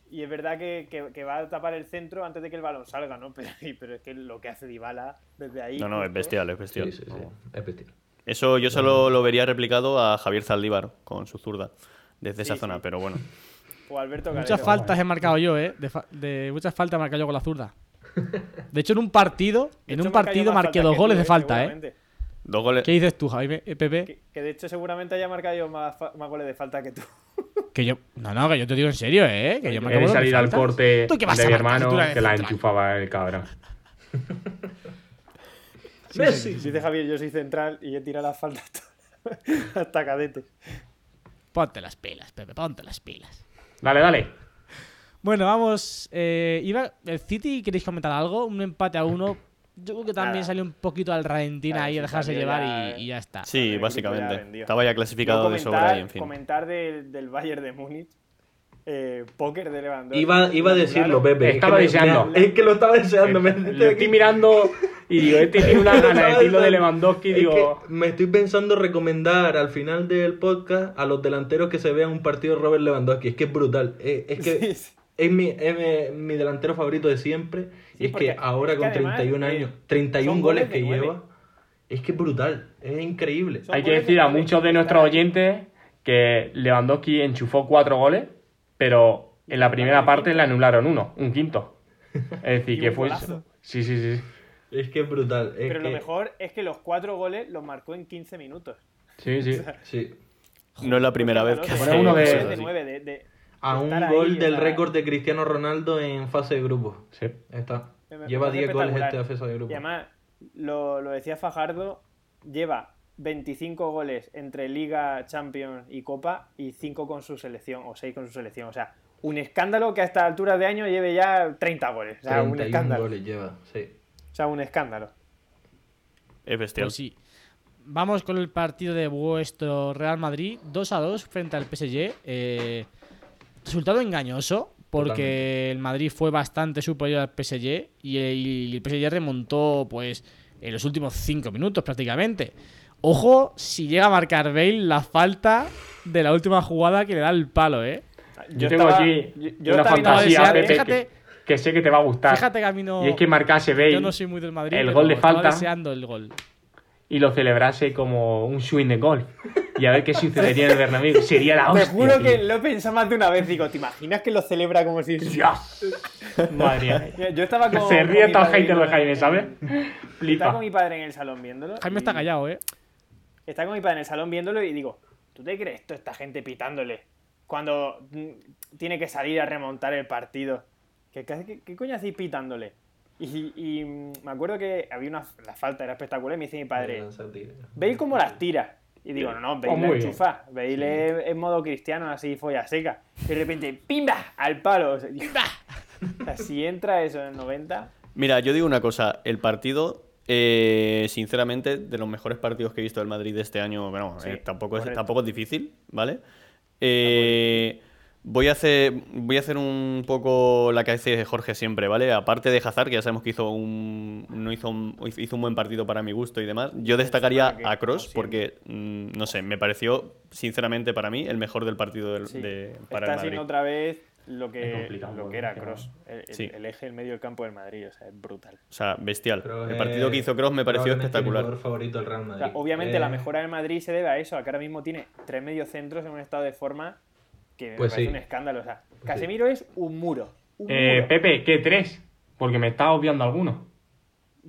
Y es verdad que, que- que va a tapar el centro antes de que el balón salga, ¿no? Pero, pero es que lo que hace Dybala desde ahí... No, no, es bestial, es Sí, bestial. sí, sí. Es bestial. Eso yo solo lo vería replicado a Javier Zaldívar con su zurda. Desde esa Sí, zona, pero bueno. O Alberto Muchas Calero. faltas he marcado yo, ¿eh? De muchas faltas he marcado yo con la zurda. De hecho, en un partido, De en hecho, un partido marqué dos goles tú, de falta, ¿eh? Dos goles. ¿Qué dices tú, Jaime? Eh, Pepe? Que, que de hecho seguramente haya marcado yo más, goles de falta que tú. Que yo. No, no, que yo te digo en serio, ¿eh? Que yo me acabo salir al corte ¿Tú qué vas de a mi hermano que la enchufaba el cabrón. Messi. Si dice Javier, yo soy central y he tirado las faltas hasta, hasta cadete. Ponte las pilas, Pepe, ponte las pilas. Dale, dale. Bueno, vamos. Eh, iba, ¿El City queréis comentar algo? Un empate a uno. Yo creo que también Nada. salió un poquito al Ralentina Claro, ahí a sí, dejarse llevar ya, y, y ya está. Sí, ya básicamente. Estaba ya clasificado de sobra y en fin. comentar del, del Bayern de Múnich. Eh, póker de Lewandowski. Iba, iba a decirlo, Pepe. Estaba es que me- deseando. me- es que lo estaba deseando. me- Lo estoy mirando y digo, este tiene una gana de decirlo de Lewandowski Es digo, que me estoy pensando recomendar al final del podcast a los delanteros que se vean un partido de Robert Lewandowski. Es que es brutal. Es, es que Sí, sí. Es, mi, es mi, mi delantero favorito de siempre. Sí, y es porque que ahora es que con además, 31 eh, años, 31 son goles que nueve. lleva, es que es brutal. Es increíble. Son hay que decir de a nueve. muchos de nuestros oyentes que Lewandowski enchufó cuatro goles, pero en la primera parte le anularon uno, un quinto. Es decir, que fue... golazo. Sí, sí, sí. Es que es brutal. es Pero lo mejor es que los cuatro goles los marcó en 15 minutos. Sí, sí. Sí. No es la primera vez que. Bueno, uno de- cosas Goles de así. nueve, de- de- A un ahí, gol del o sea, récord de Cristiano Ronaldo en fase de grupos. sí. Está. Me- me Lleva parece 10 goles este fase de Y grupos. además, lo, lo decía Fajardo, lleva 25 goles entre Liga, Champions y Copa y 5 con su selección, o 6 con su selección. O sea, un escándalo que a esta altura de año lleve ya 30 goles. O sea, un 31 escándalo. goles lleva, sí. O sea, un escándalo. Es bestial. Pues sí. Vamos con el partido de vuestro Real Madrid, 2 a 2 frente al PSG. Eh, resultado engañoso, porque Totalmente. el Madrid fue bastante superior al PSG y el, PSG remontó pues en los últimos 5 minutos prácticamente. Ojo si llega a marcar Bale la falta de la última jugada que le da el palo, ¿eh? Yo, tengo estaba- aquí yo- yo una fantasía, deseando- Pepe, fíjate- que, que sé que te va a gustar. Fíjate que a mí no... Y es que marcase Bale yo no soy muy del Madrid, el pero gol de falta. deseando el gol. y lo celebrase como un swing de golf. Y a ver qué sucedería en el Bernabéu. Sería la Te hostia. juro que tío. lo he pensado más de una vez. Digo, ¿te imaginas que lo celebra como si... Dios. Madre mía. Yo estaba con... Se ríe mi todo el padre hater de Jaime, en- ¿sabes? Estaba Flipa. con mi padre en el salón viéndolo. Jaime está callado, ¿eh? Está con mi padre en el salón viéndolo y digo, ¿tú te crees toda esta gente pitándole cuando tiene que salir a remontar el partido? ¿Qué, qué, qué coño hacéis pitándole? Y, y, me acuerdo que había una la falta, era espectacular, y me dice mi padre, ¿veis cómo las tira? Y digo, no, no, Oh, Bale la enchufa, Bale es modo cristiano, así folla seca. Y de repente, ¡pimba! Al palo. O sea, digo, o sea, si entra eso en el 90, Mira, yo digo una cosa. El partido Eh, sinceramente, de los mejores partidos que he visto del Madrid de este año, bueno, Sí, eh, tampoco, es, correcto. tampoco es difícil, ¿vale? Eh, voy, a hacer, voy a hacer un poco la que hace Jorge siempre, ¿vale? Aparte de Hazard, que ya sabemos que hizo un, no hizo un, hizo un buen partido para mi gusto y demás, yo destacaría a Cross porque, mm, no sé, me pareció, sinceramente, para mí, el mejor del partido del, Sí. de- para Está el Madrid. siendo otra vez lo que, lo que era. Cross. El, el- Sí. el eje, el medio del campo del Madrid. O sea, es brutal. O sea, bestial. El partido que hizo Cross me pareció espectacular. Mi favorito del Real O Madrid. sea, obviamente la Eh, mejora del Madrid se debe a eso, a que ahora mismo tiene tres mediocentros en un estado de forma que me Pues parece sí. un escándalo. O sea, Casemiro es un muro. Un Eh, muro. Pepe, ¿qué tres? Porque me estás obviando alguno.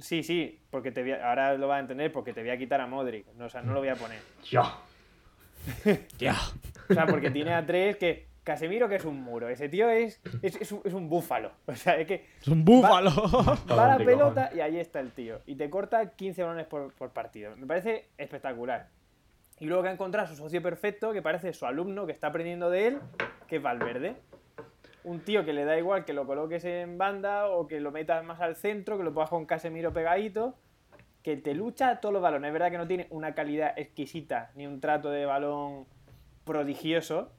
Sí, sí, porque te voy a- ahora lo vas a entender porque te voy a quitar a Modric. No, o sea, no lo voy a poner. Ya. Ya. O sea, porque tiene a tres que. Casemiro que es un muro. Ese tío es, es, es un, es un búfalo. O sea, es que Es un búfalo. va la pelota y ahí está el tío. Y te corta 15 balones por, por partido. Me parece espectacular. Y luego que ha encontrado a su socio perfecto, que parece su alumno, que está aprendiendo de él, que es Valverde. Un tío que le da igual que lo coloques en banda o que lo metas más al centro, que lo pongas con Casemiro pegadito, que te lucha todos los balones. Es verdad que no tiene una calidad exquisita ni un trato de balón prodigioso,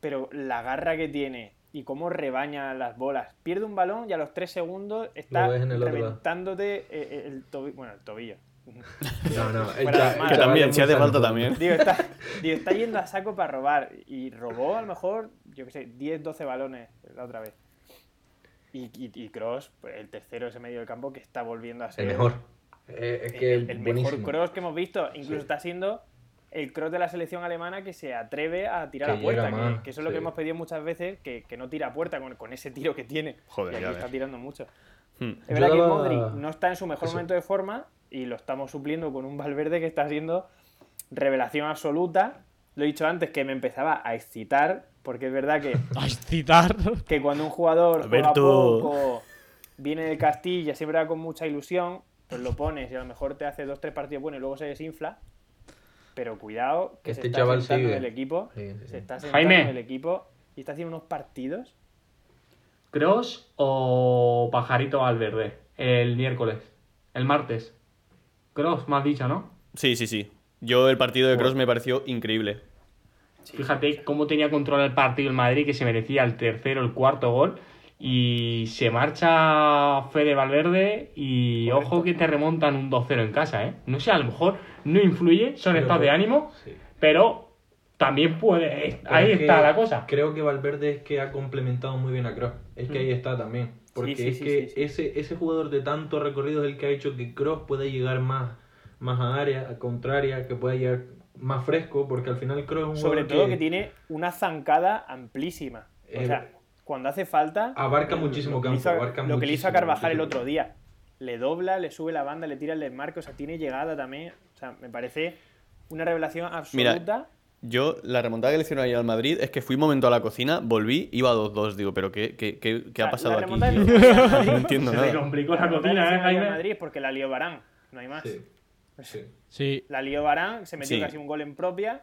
pero la garra que tiene y cómo rebaña las bolas. Pierde un balón y a los 3 segundos está el reventándote eh, eh, el tobillo. Bueno, el tobillo. No, no. de el Que también, si hace falta también. Digo, está, digo, está yendo a saco para robar. Y robó a lo mejor, yo qué sé, 10, 12 balones la otra vez. Y, y, y Cross, pues, el tercero ese medio del campo que está volviendo a ser El mejor. Eh, es que el, el mejor cross que hemos visto. Incluso Sí. está siendo el cross de la selección alemana que se atreve a tirar Que a puerta. Que, que eso es lo que sí. hemos pedido muchas veces, que, que no tira a puerta con, con ese tiro que tiene. Joder, y aquí ya está tirando mucho. Hmm. Es Yo verdad que daba- Modric no está en su mejor Eso. momento de forma y lo estamos supliendo con un Valverde que está siendo revelación absoluta. Lo he dicho antes que me empezaba a excitar, porque es verdad que, A excitar. que cuando un jugador juega Alberto. poco, viene del Castilla, siempre va con mucha ilusión, pues lo pones y a lo mejor te hace dos, tres partidos buenos y luego se desinfla. Pero cuidado, que Este se está chaval sentando sigue. el equipo. Sí, sí, sí. Se está sentando Jaime. en el equipo y está haciendo unos partidos. ¿Cross o Pajarito Valverde? El miércoles. El martes. Cross, me has dicho, ¿no? Sí, sí, sí. Yo el partido de Cross me pareció increíble. Fíjate cómo tenía control el partido el Madrid, que se merecía el tercero, el cuarto gol. Y se marcha Fede Valverde y ojo que te remontan un 2-0 en casa, ¿eh? No sé, a lo mejor no influye, son Pero- estados de ánimo, Sí. pero también puede... Pero Ahí es está la cosa. Creo que Valverde es que ha complementado muy bien a Kroos. Es que ahí está también. Porque sí, es sí, que sí, sí. Ese, ese jugador de tanto recorrido es el que ha hecho que Kroos pueda llegar más, más a área, a contraria, que pueda llegar más fresco, porque al final Kroos es un Sobre todo que tiene una zancada amplísima. O Eh, sea, cuando hace falta. abarca muchísimo lo que le campo, hizo- abarca Lo que le hizo a muchísimo, Carvajal el otro día. Le dobla, le sube la banda, le tira el desmarque, o sea, tiene llegada también. O sea, me parece una revelación absoluta. Yo, la remontada que le hicieron ahí al Madrid es que fui un momento a la cocina, volví, iba 2-2. Digo, ¿pero qué, qué, qué, ha pasado la aquí? No entiendo Se le nada. complicó la la cocina, ¿eh, Jaime? Madrid es porque la lió Barán, no hay más. Sí, sí. Sí. La lió Barán, se metió Sí. casi un gol en propia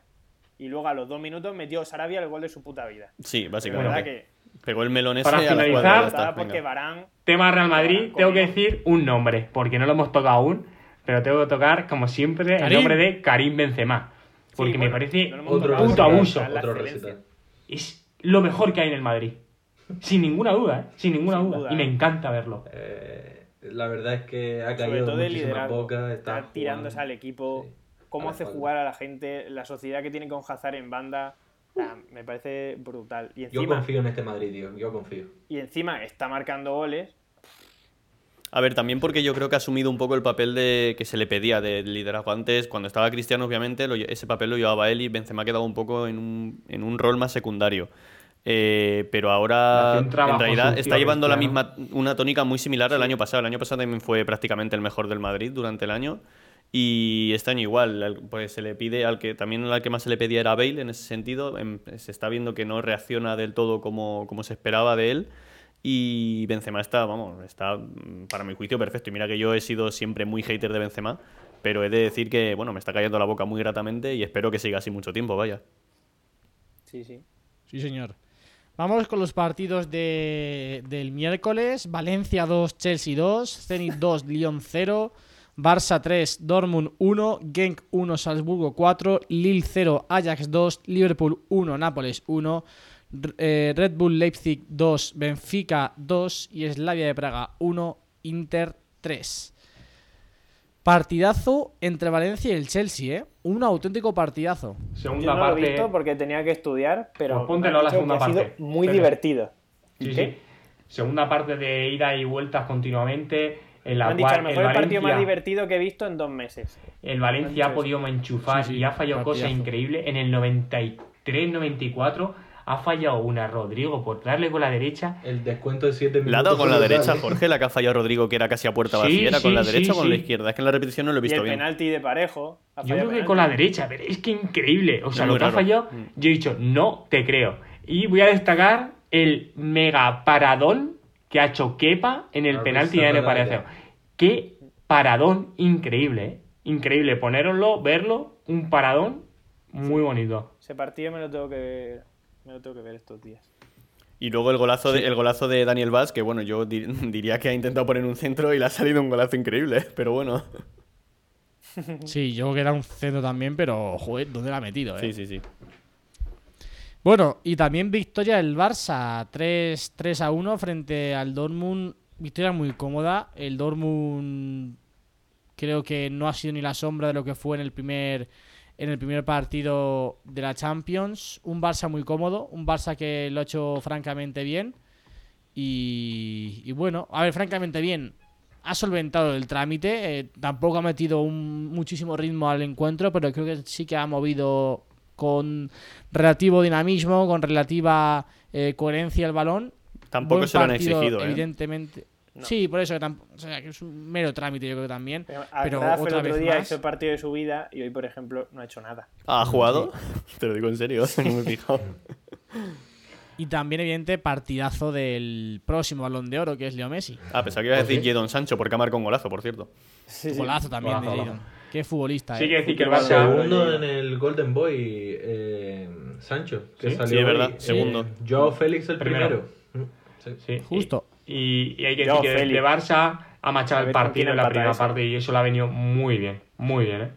y luego a los dos minutos metió Sarabia el gol de su puta vida. Sí, básicamente. verdad que Pegó el melón ese Para a la finalizar- está, porque. Barán Tema Real Madrid, Barán tengo que decir un nombre, porque no lo hemos tocado aún, pero tengo que tocar, como siempre, el nombre de Karim Benzema. Porque Sí, me parece Otro tocado, puto abuso. Otro es lo mejor que hay en el Madrid. Sin ninguna duda, ¿eh? Sin ninguna Sin duda. duda, Y me ¿eh? encanta verlo. Eh, la verdad es que ha sobre caído todo de muchísimas liderazgo. bocas. Está Está tirándose al equipo, Sí, cómo hace espalda. jugar a la gente, la sociedad que tiene con Hazard en banda. o sea, me parece brutal. Y Yo confío en este Madrid, tío. Yo confío. y encima está marcando goles. A ver, también porque yo creo que ha asumido un poco el papel de que se le pedía de liderazgo. Antes, cuando estaba Cristiano, obviamente, lo ese papel lo llevaba él y Benzema ha quedado un poco en un, en un rol más secundario. Eh, pero ahora, en realidad, está llevando la misma, una tónica muy similar al año pasado. El año pasado también fue prácticamente el mejor del Madrid durante el año. Y este año igual, al- pues se le pide al que también al que más se le pedía era Bale en ese sentido. Em, Se está viendo que no reacciona del todo como, como se esperaba de él. Y Benzema está, vamos, está mm, para mi juicio perfecto. Y mira que yo he sido siempre muy hater de Benzema, pero he de decir que, bueno, me está cayendo la boca muy gratamente y espero que siga así mucho tiempo, vaya. Sí, sí. Sí, señor. Vamos con los partidos de, del miércoles. Valencia 2, Chelsea 2, Zenit 2, Lyon 0, Barça 3, Dortmund 1, Genk 1, Salzburgo 4, Lille 0, Ajax 2, Liverpool 1, Nápoles 1, R- eh, Red Bull Leipzig 2, Benfica 2 y Slavia de Praga 1, Inter 3. Partidazo entre Valencia y el Chelsea, ¿eh? Un auténtico partidazo. Segunda Yo no lo he parte. visto porque tenía que estudiar, pero Pues la segunda ha sido muy Pero- divertido. Sí, ¿Qué? sí. Segunda parte de ida y vueltas continuamente. En Me la han dicho, cual a lo mejor el el partido más divertido que he visto en dos meses. El Valencia ha podido enchufar Sí, sí, y ha fallado cosas increíbles. En el 93-94 ha fallado una Rodrigo por darle con la derecha. El descuento de 7 minutos. La ha dado con la derecha. Jorge, la que ha fallado Rodrigo, que era casi a puerta Sí, vacía. ¿Era con la sí, derecha o con la izquierda? Es que en la repetición no lo he Y visto el bien. penalti de parejo. Yo creo que con la derecha, pero es que increíble. O sea, lo que ha fallado, Mm. yo he dicho, no te creo. Y voy a destacar el mega paradón que ha hecho Kepa en el Ah, penalti pues, de N verdad. Qué paradón increíble, ¿eh? Increíble. Ponéroslo, verlo, un paradón muy bonito. Ese partido me lo tengo que ver, me lo tengo que ver estos días. Y luego el golazo, de, el golazo de Daniel Vaz, que bueno, yo di- diría que ha intentado poner un centro y le ha salido un golazo increíble, pero bueno. Sí, yo creo que era un centro también, pero joder, ¿dónde la ha metido, eh? Sí, sí, sí. Bueno, y también victoria del Barça, 3, 3 a 1 frente al Dortmund. Victoria muy cómoda. El Dortmund creo que no ha sido ni la sombra de lo que fue en el primer en el primer partido de la Champions. Un Barça muy cómodo, un Barça que lo ha hecho francamente bien. Y, y bueno, a ver, francamente bien. Ha solventado el trámite, eh, tampoco ha metido un, muchísimo ritmo al encuentro, pero creo que sí que ha movido con relativo dinamismo, con relativa eh, coherencia el balón. Tampoco Buen se lo han partido, exigido, ¿eh? Evidentemente. No. Sí, por eso que, tamp- o sea, que es un mero trámite, yo creo que también. Pero, Pero Agraf el otra otro vez día más. hizo el partido de su vida y hoy, por ejemplo, no ha hecho nada. ¿Ha jugado? Te lo digo en serio, no me he fijado. Y también, evidente, partidazo del próximo balón de oro, que es Leo Messi. Ah, pensaba que iba a decir Ok. Jadon Sancho, porque ha marcado un golazo, por cierto. Sí, sí. Golazo también Golazo, de. Jadon. Qué futbolista, Sí eh. que decir que el Barça. Segundo en el Golden Boy, eh, Sancho, que Sí, salió sí, es verdad, hoy. segundo. Eh, Joao Félix el Primero. primero. Sí. Sí. Justo. Y, y hay que Yo, decir que de Barça ha machado el partido en la primera parte y eso le ha venido muy bien. Muy bien, ¿eh?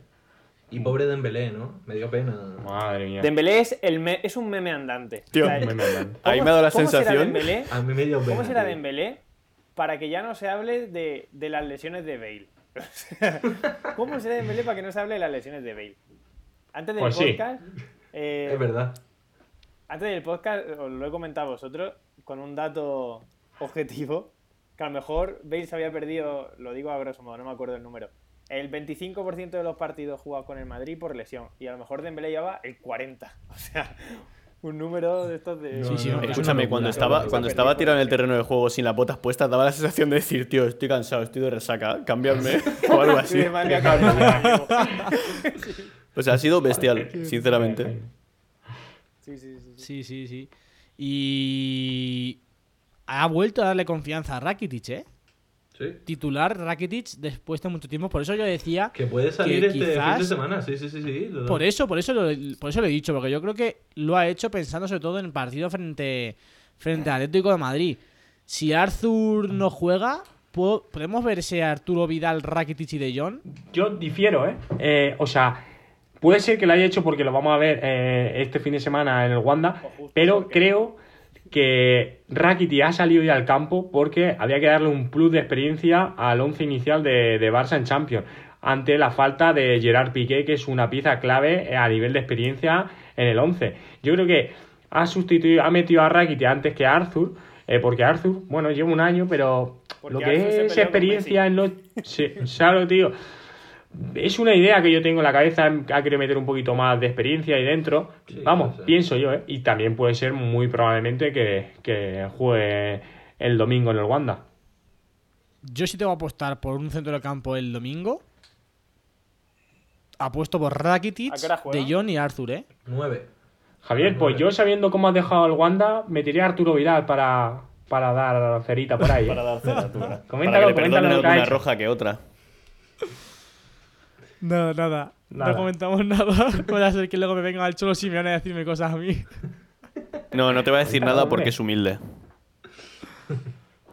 Y pobre Dembélé, ¿no? Me dio pena. Madre mía. Dembélé es, el me- es un meme andante. Tío, O sea, Muy bien. Ahí me ha dado la ¿cómo será sensación. Dembélé? A mí me dio pena. ¿Cómo será tío. Dembélé para que ya no se hable de, de las lesiones de Bale? O sea, ¿Cómo será Dembélé para que no se hable de las lesiones de Bale? Antes del Pues sí. podcast, eh, Es verdad. antes del podcast os lo he comentado a vosotros con un dato objetivo que a lo mejor Bale se había perdido, lo digo a grosso modo, no me acuerdo el número, el 25% de los partidos jugados con el Madrid por lesión y a lo mejor Dembélé llevaba el 40%. O sea, un número de estos de... No, Sí, sí, no, Escúchame, cuando estaba, cuando estaba tirado en el terreno de juego sin las botas puestas, daba la sensación de decir, tío, estoy cansado, estoy de resaca, cámbiame o algo Sí, así. con- O sea, ha sido bestial, sinceramente. Sí, sí, sí, sí. Sí, sí, sí. Y ha vuelto a darle confianza a Rakitic, ¿eh? Sí. Titular Rakitic después de mucho tiempo. Por eso yo decía Que puede salir que este fin de semana. Sí, sí, sí. sí. lo- Por eso, por eso, lo, por eso lo he dicho, porque yo creo que lo ha hecho pensando sobre todo en el partido frente, frente al Atlético de Madrid. Si Arthur no juega, ¿puedo- ¿podemos ver ese Arturo Vidal, Rakitic y De Jong? Yo difiero, ¿eh? Eh, O sea, puede ser que lo haya hecho porque lo vamos a ver eh, este fin de semana en el Wanda, pero creo que Rakiti ha salido ya al campo porque había que darle un plus de experiencia al once inicial de, de Barça en Champions ante la falta de Gerard Piqué, que es una pieza clave a nivel de experiencia en el 11. Yo creo que ha sustituido, ha metido a Rakiti antes que a Arthur, eh, porque Arthur, bueno, lleva un año, pero Porque lo que Arthur es experiencia en los... Sí, ¿sabes, tío? Es una idea que yo tengo en la cabeza, ha querido meter un poquito más de experiencia ahí dentro. Sí, Vamos, pienso yo, ¿eh? Y también puede ser muy probablemente que, que juegue el domingo en el Wanda. Yo sí tengo que apostar por un centro de campo el domingo. Apuesto por Rakitic. De Jong y Arthur, ¿eh? Nueve. Javier, pues yo sabiendo cómo has dejado el Wanda, metería a Arturo Vidal para, para dar cerita por ahí. ¿eh? Para dar cera, tú. Para que Coméntalo, le coméntalo lo que alguna roja que otra. Nada, nada. Nada. No comentamos nada. Puede ser que luego me venga el Cholo Simeone a decirme cosas a mí. No, no te voy a decir nada porque es humilde.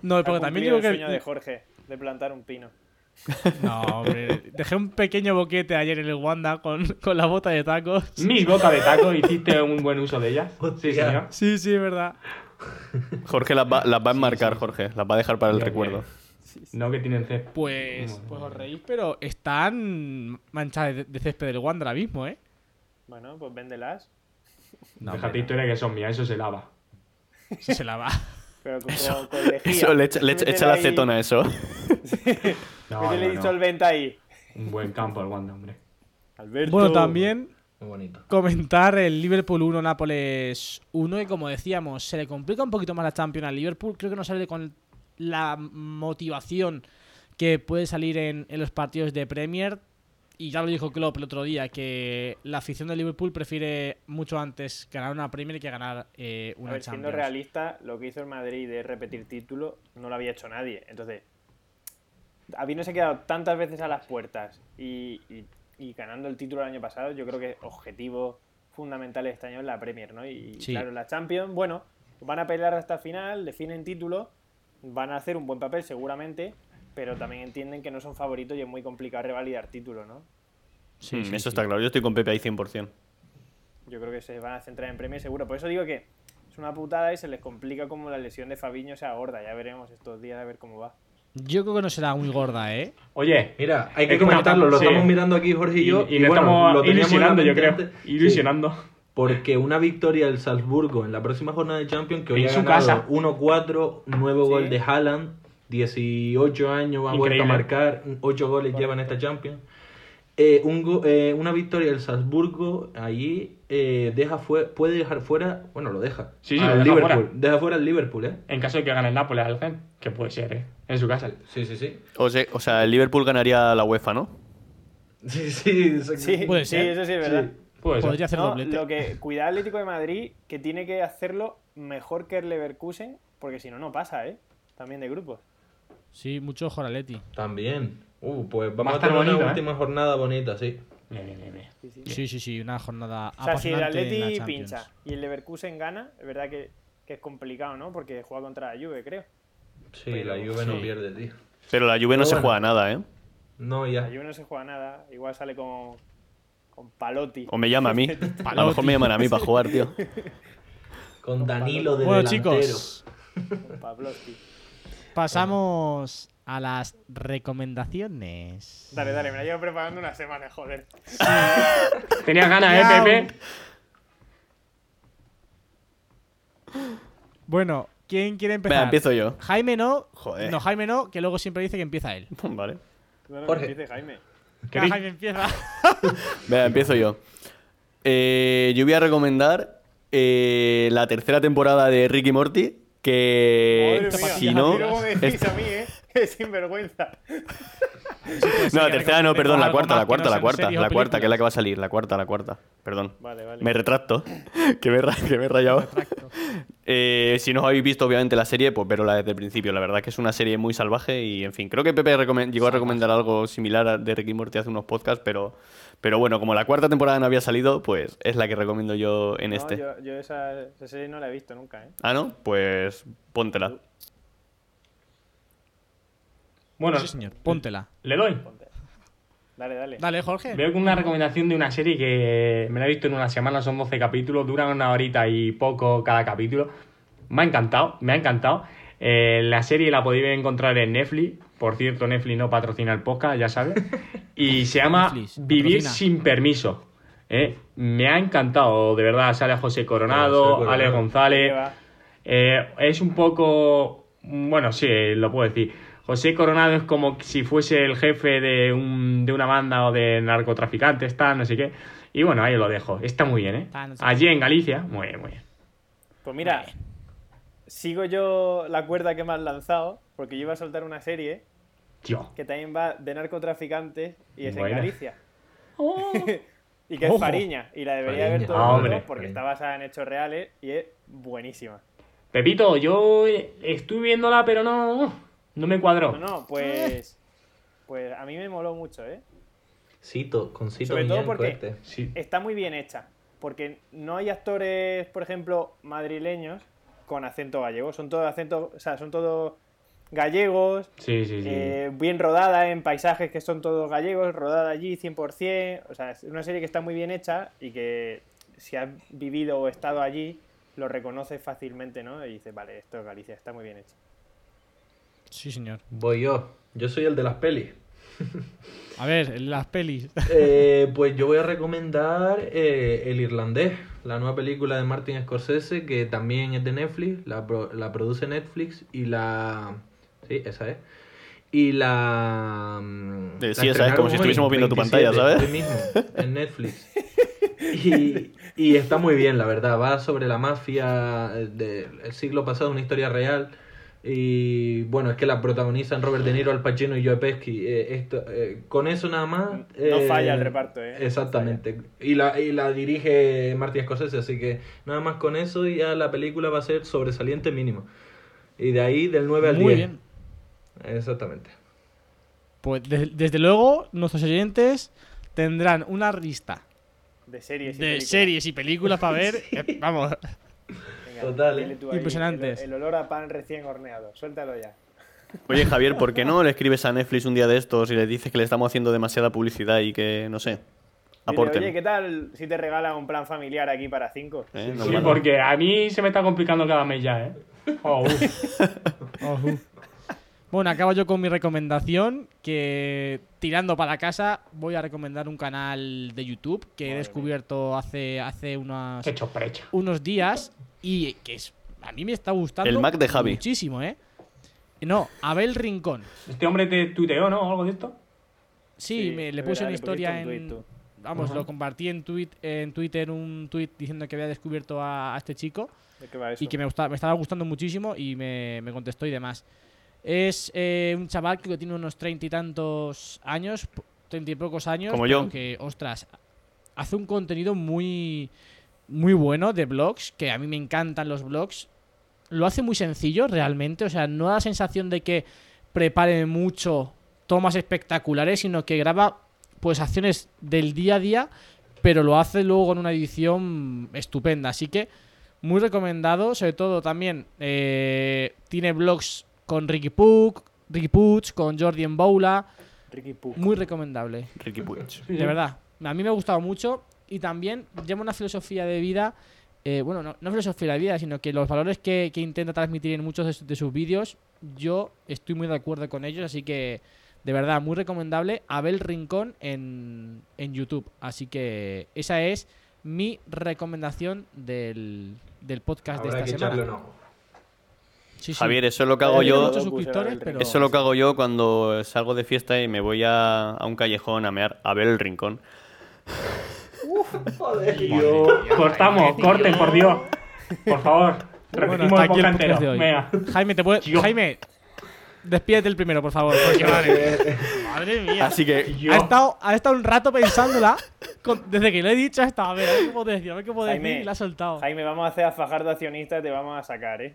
No, porque también digo el sueño de que. Jorge de plantar un pino. No, hombre. Dejé un pequeño boquete ayer en el Wanda con, con la bota de tacos. Mis botas de taco, hiciste un buen uso de ellas. Sí, señor. Sí, sí, es verdad. Jorge las va, las va a enmarcar, Jorge. Las va a dejar para el recuerdo. No que tienen césped. Pues, Bueno, pues os reís, pero están manchadas de, de césped del Wanda ahora mismo, ¿eh? Bueno, pues véndelas. No, Déjate hombre, historia que son mías, eso se lava. no. Sí se la va. Pero con, con, con lejía. Eso, le echa, le echa- la acetona a eso. No, métele no, no. disolvente ahí. Un buen campo el Wanda, hombre. Alberto. Bueno, también Muy bonito. comentar el Liverpool 1, Nápoles 1 y como decíamos, se le complica un poquito más la Champions al Liverpool, creo que no sale con la motivación que puede salir en, en los partidos de Premier y ya lo dijo Klopp el otro día, que la afición del Liverpool prefiere mucho antes ganar una Premier que ganar eh, A una ver, siendo Champions. realista, lo que hizo el Madrid de repetir título no lo había hecho nadie. Entonces, habiéndose quedado tantas veces a las puertas y, y- y ganando el título el año pasado, yo creo que objetivo fundamental este año es la Premier, ¿no? Y Sí. claro, la Champions, bueno, van a pelear hasta final, definen título, van a hacer un buen papel seguramente, pero también entienden que no son favoritos y es muy complicado revalidar título, ¿no? Sí, Mm, sí, eso sí. está claro. Yo estoy con Pepe ahí 100%. Yo creo que se van a centrar en Premier seguro. Por eso digo que es una putada y se les complica como la lesión de Fabiño sea gorda. Ya veremos estos días a ver cómo va. Yo creo que no será muy gorda, ¿eh? Oye, Mira, hay que comentarlo, lo sí. estamos mirando aquí Jorge y, y, yo. y le bueno, estamos lo ilusionando, yo creo. Ilusionando. Porque una victoria del Salzburgo en la próxima jornada de Champions, que hoy En ha su ganado casa. 1-4, nuevo Sí. gol de Haaland, 18 años, ha vuelto a marcar, 8 goles lleva en esta Champions. Eh, un go- eh, una victoria del Salzburgo allí eh, deja fue- puede dejar fuera, bueno, lo deja. Sí, sí, al lo deja Liverpool. fuera. Deja fuera al Liverpool, ¿eh? En caso de que gane el Nápoles al Gen, que puede ser, ¿eh? En su casa. Sí, sí, sí. O sea, o sea, el Liverpool ganaría la UEFA, ¿no? Sí, sí. Sí, Puede sí, eso sí es verdad. Puede ser. Podría hacer No, doblete. lo que cuidado Atlético de Madrid que tiene que hacerlo mejor que el Leverkusen, porque si no no pasa, ¿eh? También de grupos. Sí, mucho ojo al. También. Uh, pues Va vamos a tener una ¿eh? última jornada bonita, sí. Bien, bien, bien, bien. Sí, sí, sí, una jornada O sea, si el Atleti pincha y el Leverkusen gana, es verdad que, que es complicado, ¿no? Porque juega contra la Juve, creo. Sí, Pero- la Juve no pierde, tío. Pero la Juve no se bueno. juega nada, ¿eh? No, ya. La Juve no se juega nada. Igual sale con, con Palotti. O me llama a mí. A lo mejor me llaman a mí para jugar, tío. Con Danilo de Bueno, delantero. chicos, Con Pavlovsky. pasamos a las recomendaciones. Dale, dale, me la llevo preparando una semana, joder. Tenías ganas. ¿eh, Pepe? Bueno, ¿quién quiere empezar? Venga, empiezo yo. Jaime no. Joder. No, Jaime no, que luego siempre dice que empieza él. Vale. Jorge. empiece Jaime. Jaime empieza. Venga, empiezo yo. Eh, yo voy a recomendar eh, la tercera temporada de Ricky Morty. Que Madre mía, si y no. decís es- a mí, ¿eh? Que sinvergüenza. No, la tercera no, perdón, la cuarta, la cuarta, la cuarta, la cuarta, que es la que va a salir, la cuarta, la cuarta. Perdón. Vale, vale. Me retracto, que me, que me he rayado. Eh, si no habéis visto, obviamente, la serie, pues verla desde el principio. La verdad que es una serie muy salvaje y, en fin, creo que Pepe llegó a recomendar algo similar a- de Ricky Morty hace unos podcasts, pero, pero bueno, como la cuarta temporada no había salido, pues es la que recomiendo yo en No, este. Yo, yo esa, esa serie no la he visto nunca, ¿eh? Ah, ¿no? Pues póntela. Bueno, Sí, señor. Póntela. le doy. Dale, dale. Dale, Jorge. Veo con una recomendación de una serie que me la he visto en una semana, son 12 capítulos, duran una horita y poco cada capítulo. Me ha encantado, me ha encantado. Eh, la serie la podéis encontrar en Netflix. Por cierto, Netflix no patrocina el podcast, ya sabes. Y se llama Netflix, Vivir patrocina. sin permiso. Eh, me ha encantado, de verdad. Sale José José Coronado, Coronado. Alex González. Eh, es un poco. Bueno, sí, lo puedo decir. José Coronado es como si fuese el jefe de, un, de una banda o de narcotraficantes, tal, no sé qué. Y bueno, ahí lo dejo. Está muy bien, ¿eh? Tal, no sé Allí en Galicia, muy bien, muy bien. Pues mira, sigo yo la cuerda que me has lanzado, porque yo iba a soltar una serie Tío. que también va de narcotraficantes y es en Galicia. y que es. Fariña. Y la debería Fariña. ver todo Ah, el mundo hombre. porque Fariña. está basada en hechos reales y es buenísima. Pepito, yo estuve viéndola, pero no. No me cuadró. No, no, pues. Pues a mí me moló mucho, ¿eh? Cito, con Cito Sobre todo porque-. Sí. Está muy bien hecha. Porque no hay actores, por ejemplo, madrileños con acento gallego. Son todos acentos. O sea, son todos gallegos, Sí, sí, sí. eh, bien rodada en paisajes que son todos gallegos, rodada allí 100%. O sea, es una serie que está muy bien hecha y que si has vivido o estado allí, lo reconoces fácilmente, ¿no? Y dices, vale, esto es Galicia, está muy bien hecho. Sí, señor. Voy yo. Yo soy el de las pelis. A ver, las pelis. Eh, pues yo voy a recomendar eh, El Irlandés, la nueva película de Martin Scorsese, que también es de Netflix, la, pro- la produce Netflix y la... Sí, esa es. Y la... mm, Eh, la sí, esa es, como si estuviésemos viendo tu 27, pantalla, ¿sabes? mismo, en Netflix. Y, y está muy bien, la verdad. Va sobre la mafia eh, del siglo pasado, una historia real. Y bueno, es que la protagonizan Robert De Niro, Al Pacino y Joe Pesci. Eh, esto, eh, con eso nada más. No eh, falla el reparto, ¿eh? No Exactamente. Y la, y la dirige Martin Scorsese, así que nada más con eso ya la película va a ser sobresaliente mínimo. Y de ahí del 9 al 10. Muy bien. Exactamente. Pues de- desde luego, nuestros oyentes tendrán una lista De series y de películas. series y películas para ver. eh, vamos, Venga, Total, ¿eh? ahí, Impresionantes. El, el olor a pan recién horneado. Suéltalo ya. Oye, Javier, ¿por qué no le escribes a Netflix un día de estos y le dices que le estamos haciendo demasiada publicidad y que, no sé, Dile, aporten? Oye, ¿qué tal si te regalan un plan familiar aquí para cinco? ¿Eh? No Sí, porque a mí se me está complicando cada mes ya, ¿eh? Oh, uf. Ojú. Bueno, acabo yo con mi recomendación, que tirando para casa voy a recomendar un canal de YouTube que he descubierto hace, hace unas, unos días y que es, a mí me está gustando El Mac de Javi. muchísimo, ¿eh? No, Abel Rincón. Este hombre te tuiteó, ¿no? ¿Algo de esto? Sí, Sí, me, le puse verdad, una historia en... tuit. Vamos, lo compartí en, tweet, en Twitter, un tweet diciendo que había descubierto a, a este chico ¿De qué va eso? y que me, gusta- me estaba gustando muchísimo y me, me contestó y demás. Es eh, un chaval que tiene unos treinta y tantos años, treinta y pocos años. Como yo. Que, ostras, hace un contenido muy, muy bueno de blogs, que a mí me encantan los blogs. Lo hace muy sencillo realmente, o sea, no da la sensación de que prepare mucho tomas espectaculares, sino que graba pues acciones del día a día, pero lo hace luego con una edición estupenda. Así que muy recomendado, sobre todo también eh, tiene blogs con Ricky Puig, Ricky Puig, con Jordi Boula, Ricky Puig. muy recomendable, Ricky Puig. de verdad. A mí me ha gustado mucho y también lleva una filosofía de vida, eh, bueno, no, no filosofía de vida, sino que los valores que, que intenta transmitir en muchos de, sus- de sus vídeos, yo estoy muy de acuerdo con ellos, así que de verdad, muy recomendable. Abel Rincón en, en YouTube. Así que esa es mi recomendación del, del podcast Habrá de que esta un semana. ojo. Sí, sí. Javier, eso es lo que hago yo. pero-. Eso es lo que hago yo cuando salgo de fiesta y me voy a, a un callejón a mear a ver el rincón. Joder, Cortamos, corten, por Dios. Por favor. Repetimos el podcast de hoy. Venga. Jaime, te puede- Yo. Jaime, despídete el primero, por favor. Porque madre, madre mía. Así que Yo. Ha estado, ha estado un rato pensándola. con- desde que lo he dicho, ha estado a ver, a ver qué puedo decir, a ver qué puedo Jaime, decir y la ha soltado. Jaime, vamos a hacer a Fajardo accionista y te vamos a sacar, ¿eh?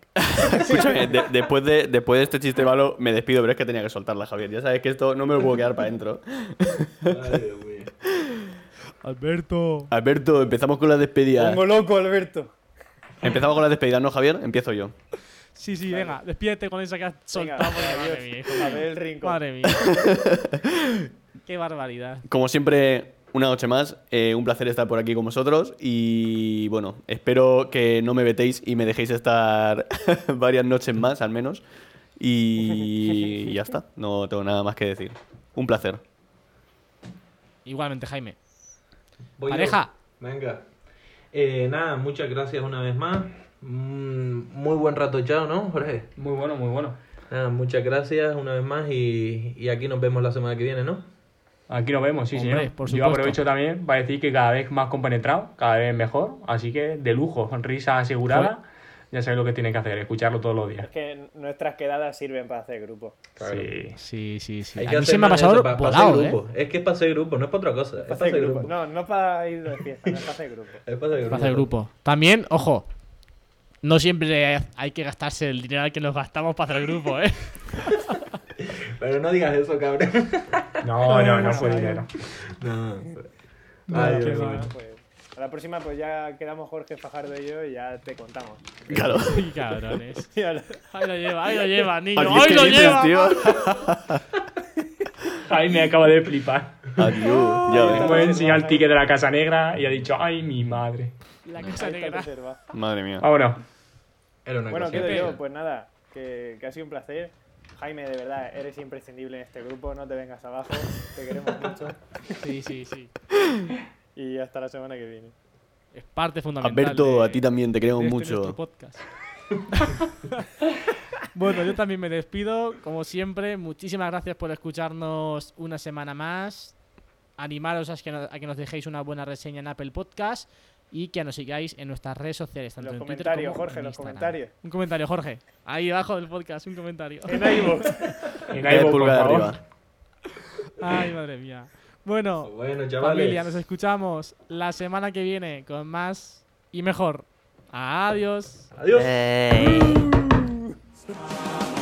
Escúchame, de- después, de, después de este chiste malo me despido, pero es que tenía que soltarla, Javier. Ya sabes que esto no me lo puedo quedar para adentro. Ay, Dios mío. Alberto. Alberto, empezamos con la despedida. Pongo loco, Alberto. Empezamos con la despedida, ¿no, Javier? Empiezo yo. Sí, sí, venga, despídete con esa que has Venga, soltado. madre mía, hijo A mío. ver el rincón. Madre mía. Qué barbaridad. Como siempre, una noche más, eh, un placer estar por aquí con vosotros y bueno, espero que no me vetéis y me dejéis estar varias noches más al menos y ya está, no tengo nada más que decir. Un placer. Igualmente, Jaime. Voy yo. Pareja. Venga. Eh, nada, muchas gracias una vez más. Mm, muy buen rato echado, ¿no, Jorge? Muy bueno, muy bueno. Nada, muchas gracias una vez más y, y aquí nos vemos la semana que viene, ¿no? Aquí nos vemos, sí, Hombre, señor. por Yo aprovecho también para decir que cada vez más compenetrado, cada vez mejor. Así que de lujo, risa asegurada. Ya sabéis lo que tienen que hacer, escucharlo todos los días. Es que nuestras quedadas sirven para hacer grupo. Sí. Sí, sí, sí. Hay A que mí hacer se me ha más pasado eso, pa- pa hacer ¿eh? grupo. Es que es para hacer grupo, no es para otra cosa. Es Para para hacer grupo. grupo. No, no para ir de fiesta, no es para hacer grupo. Es para hacer grupo. Para hacer grupo. También, ojo, no siempre hay que gastarse el dinero que nos gastamos para hacer grupo, ¿eh? Pero no digas eso, cabrón. No, no, no fue dinero. no. No, Ay, A la próxima, pues ya quedamos Jorge Fajardo y yo y ya te contamos. Claro. Cabrones. Ahora- Ahí lo lleva, ahí lo lleva, niño. Adiós, Ahí ¿qué lo dices, lleva. tío? Jaime acaba de flipar. Adiós. Ya ves. Hemos enseñado el ticket de la Casa Negra y ha dicho, ay, mi madre. La casa negra. reserva. Madre mía. Era una Bueno, quedo yo, pues nada, que, que ha sido un placer. Jaime, de verdad, eres imprescindible en este grupo, no te vengas abajo, te queremos mucho. Sí, sí, sí. Y hasta la semana que viene. Es parte fundamental. Alberto, de- a ti también te queremos de este mucho. nuestro podcast. bueno, yo también me despido. Como siempre, muchísimas gracias por escucharnos una semana más. Animaros a que, nos, a que nos dejéis una buena reseña en Apple Podcast y que nos sigáis en nuestras redes sociales, tanto Los en Twitter comentarios, como Jorge, en los Instagram. comentarios. Un comentario, Jorge. Ahí abajo del podcast, un comentario. En iVoox. En iVoox, por pulgar favor. arriba. Ay, madre mía. Bueno, Bueno, chavales. familia, nos escuchamos la semana que viene con más y mejor. Adiós. Adiós. Ey. Adiós.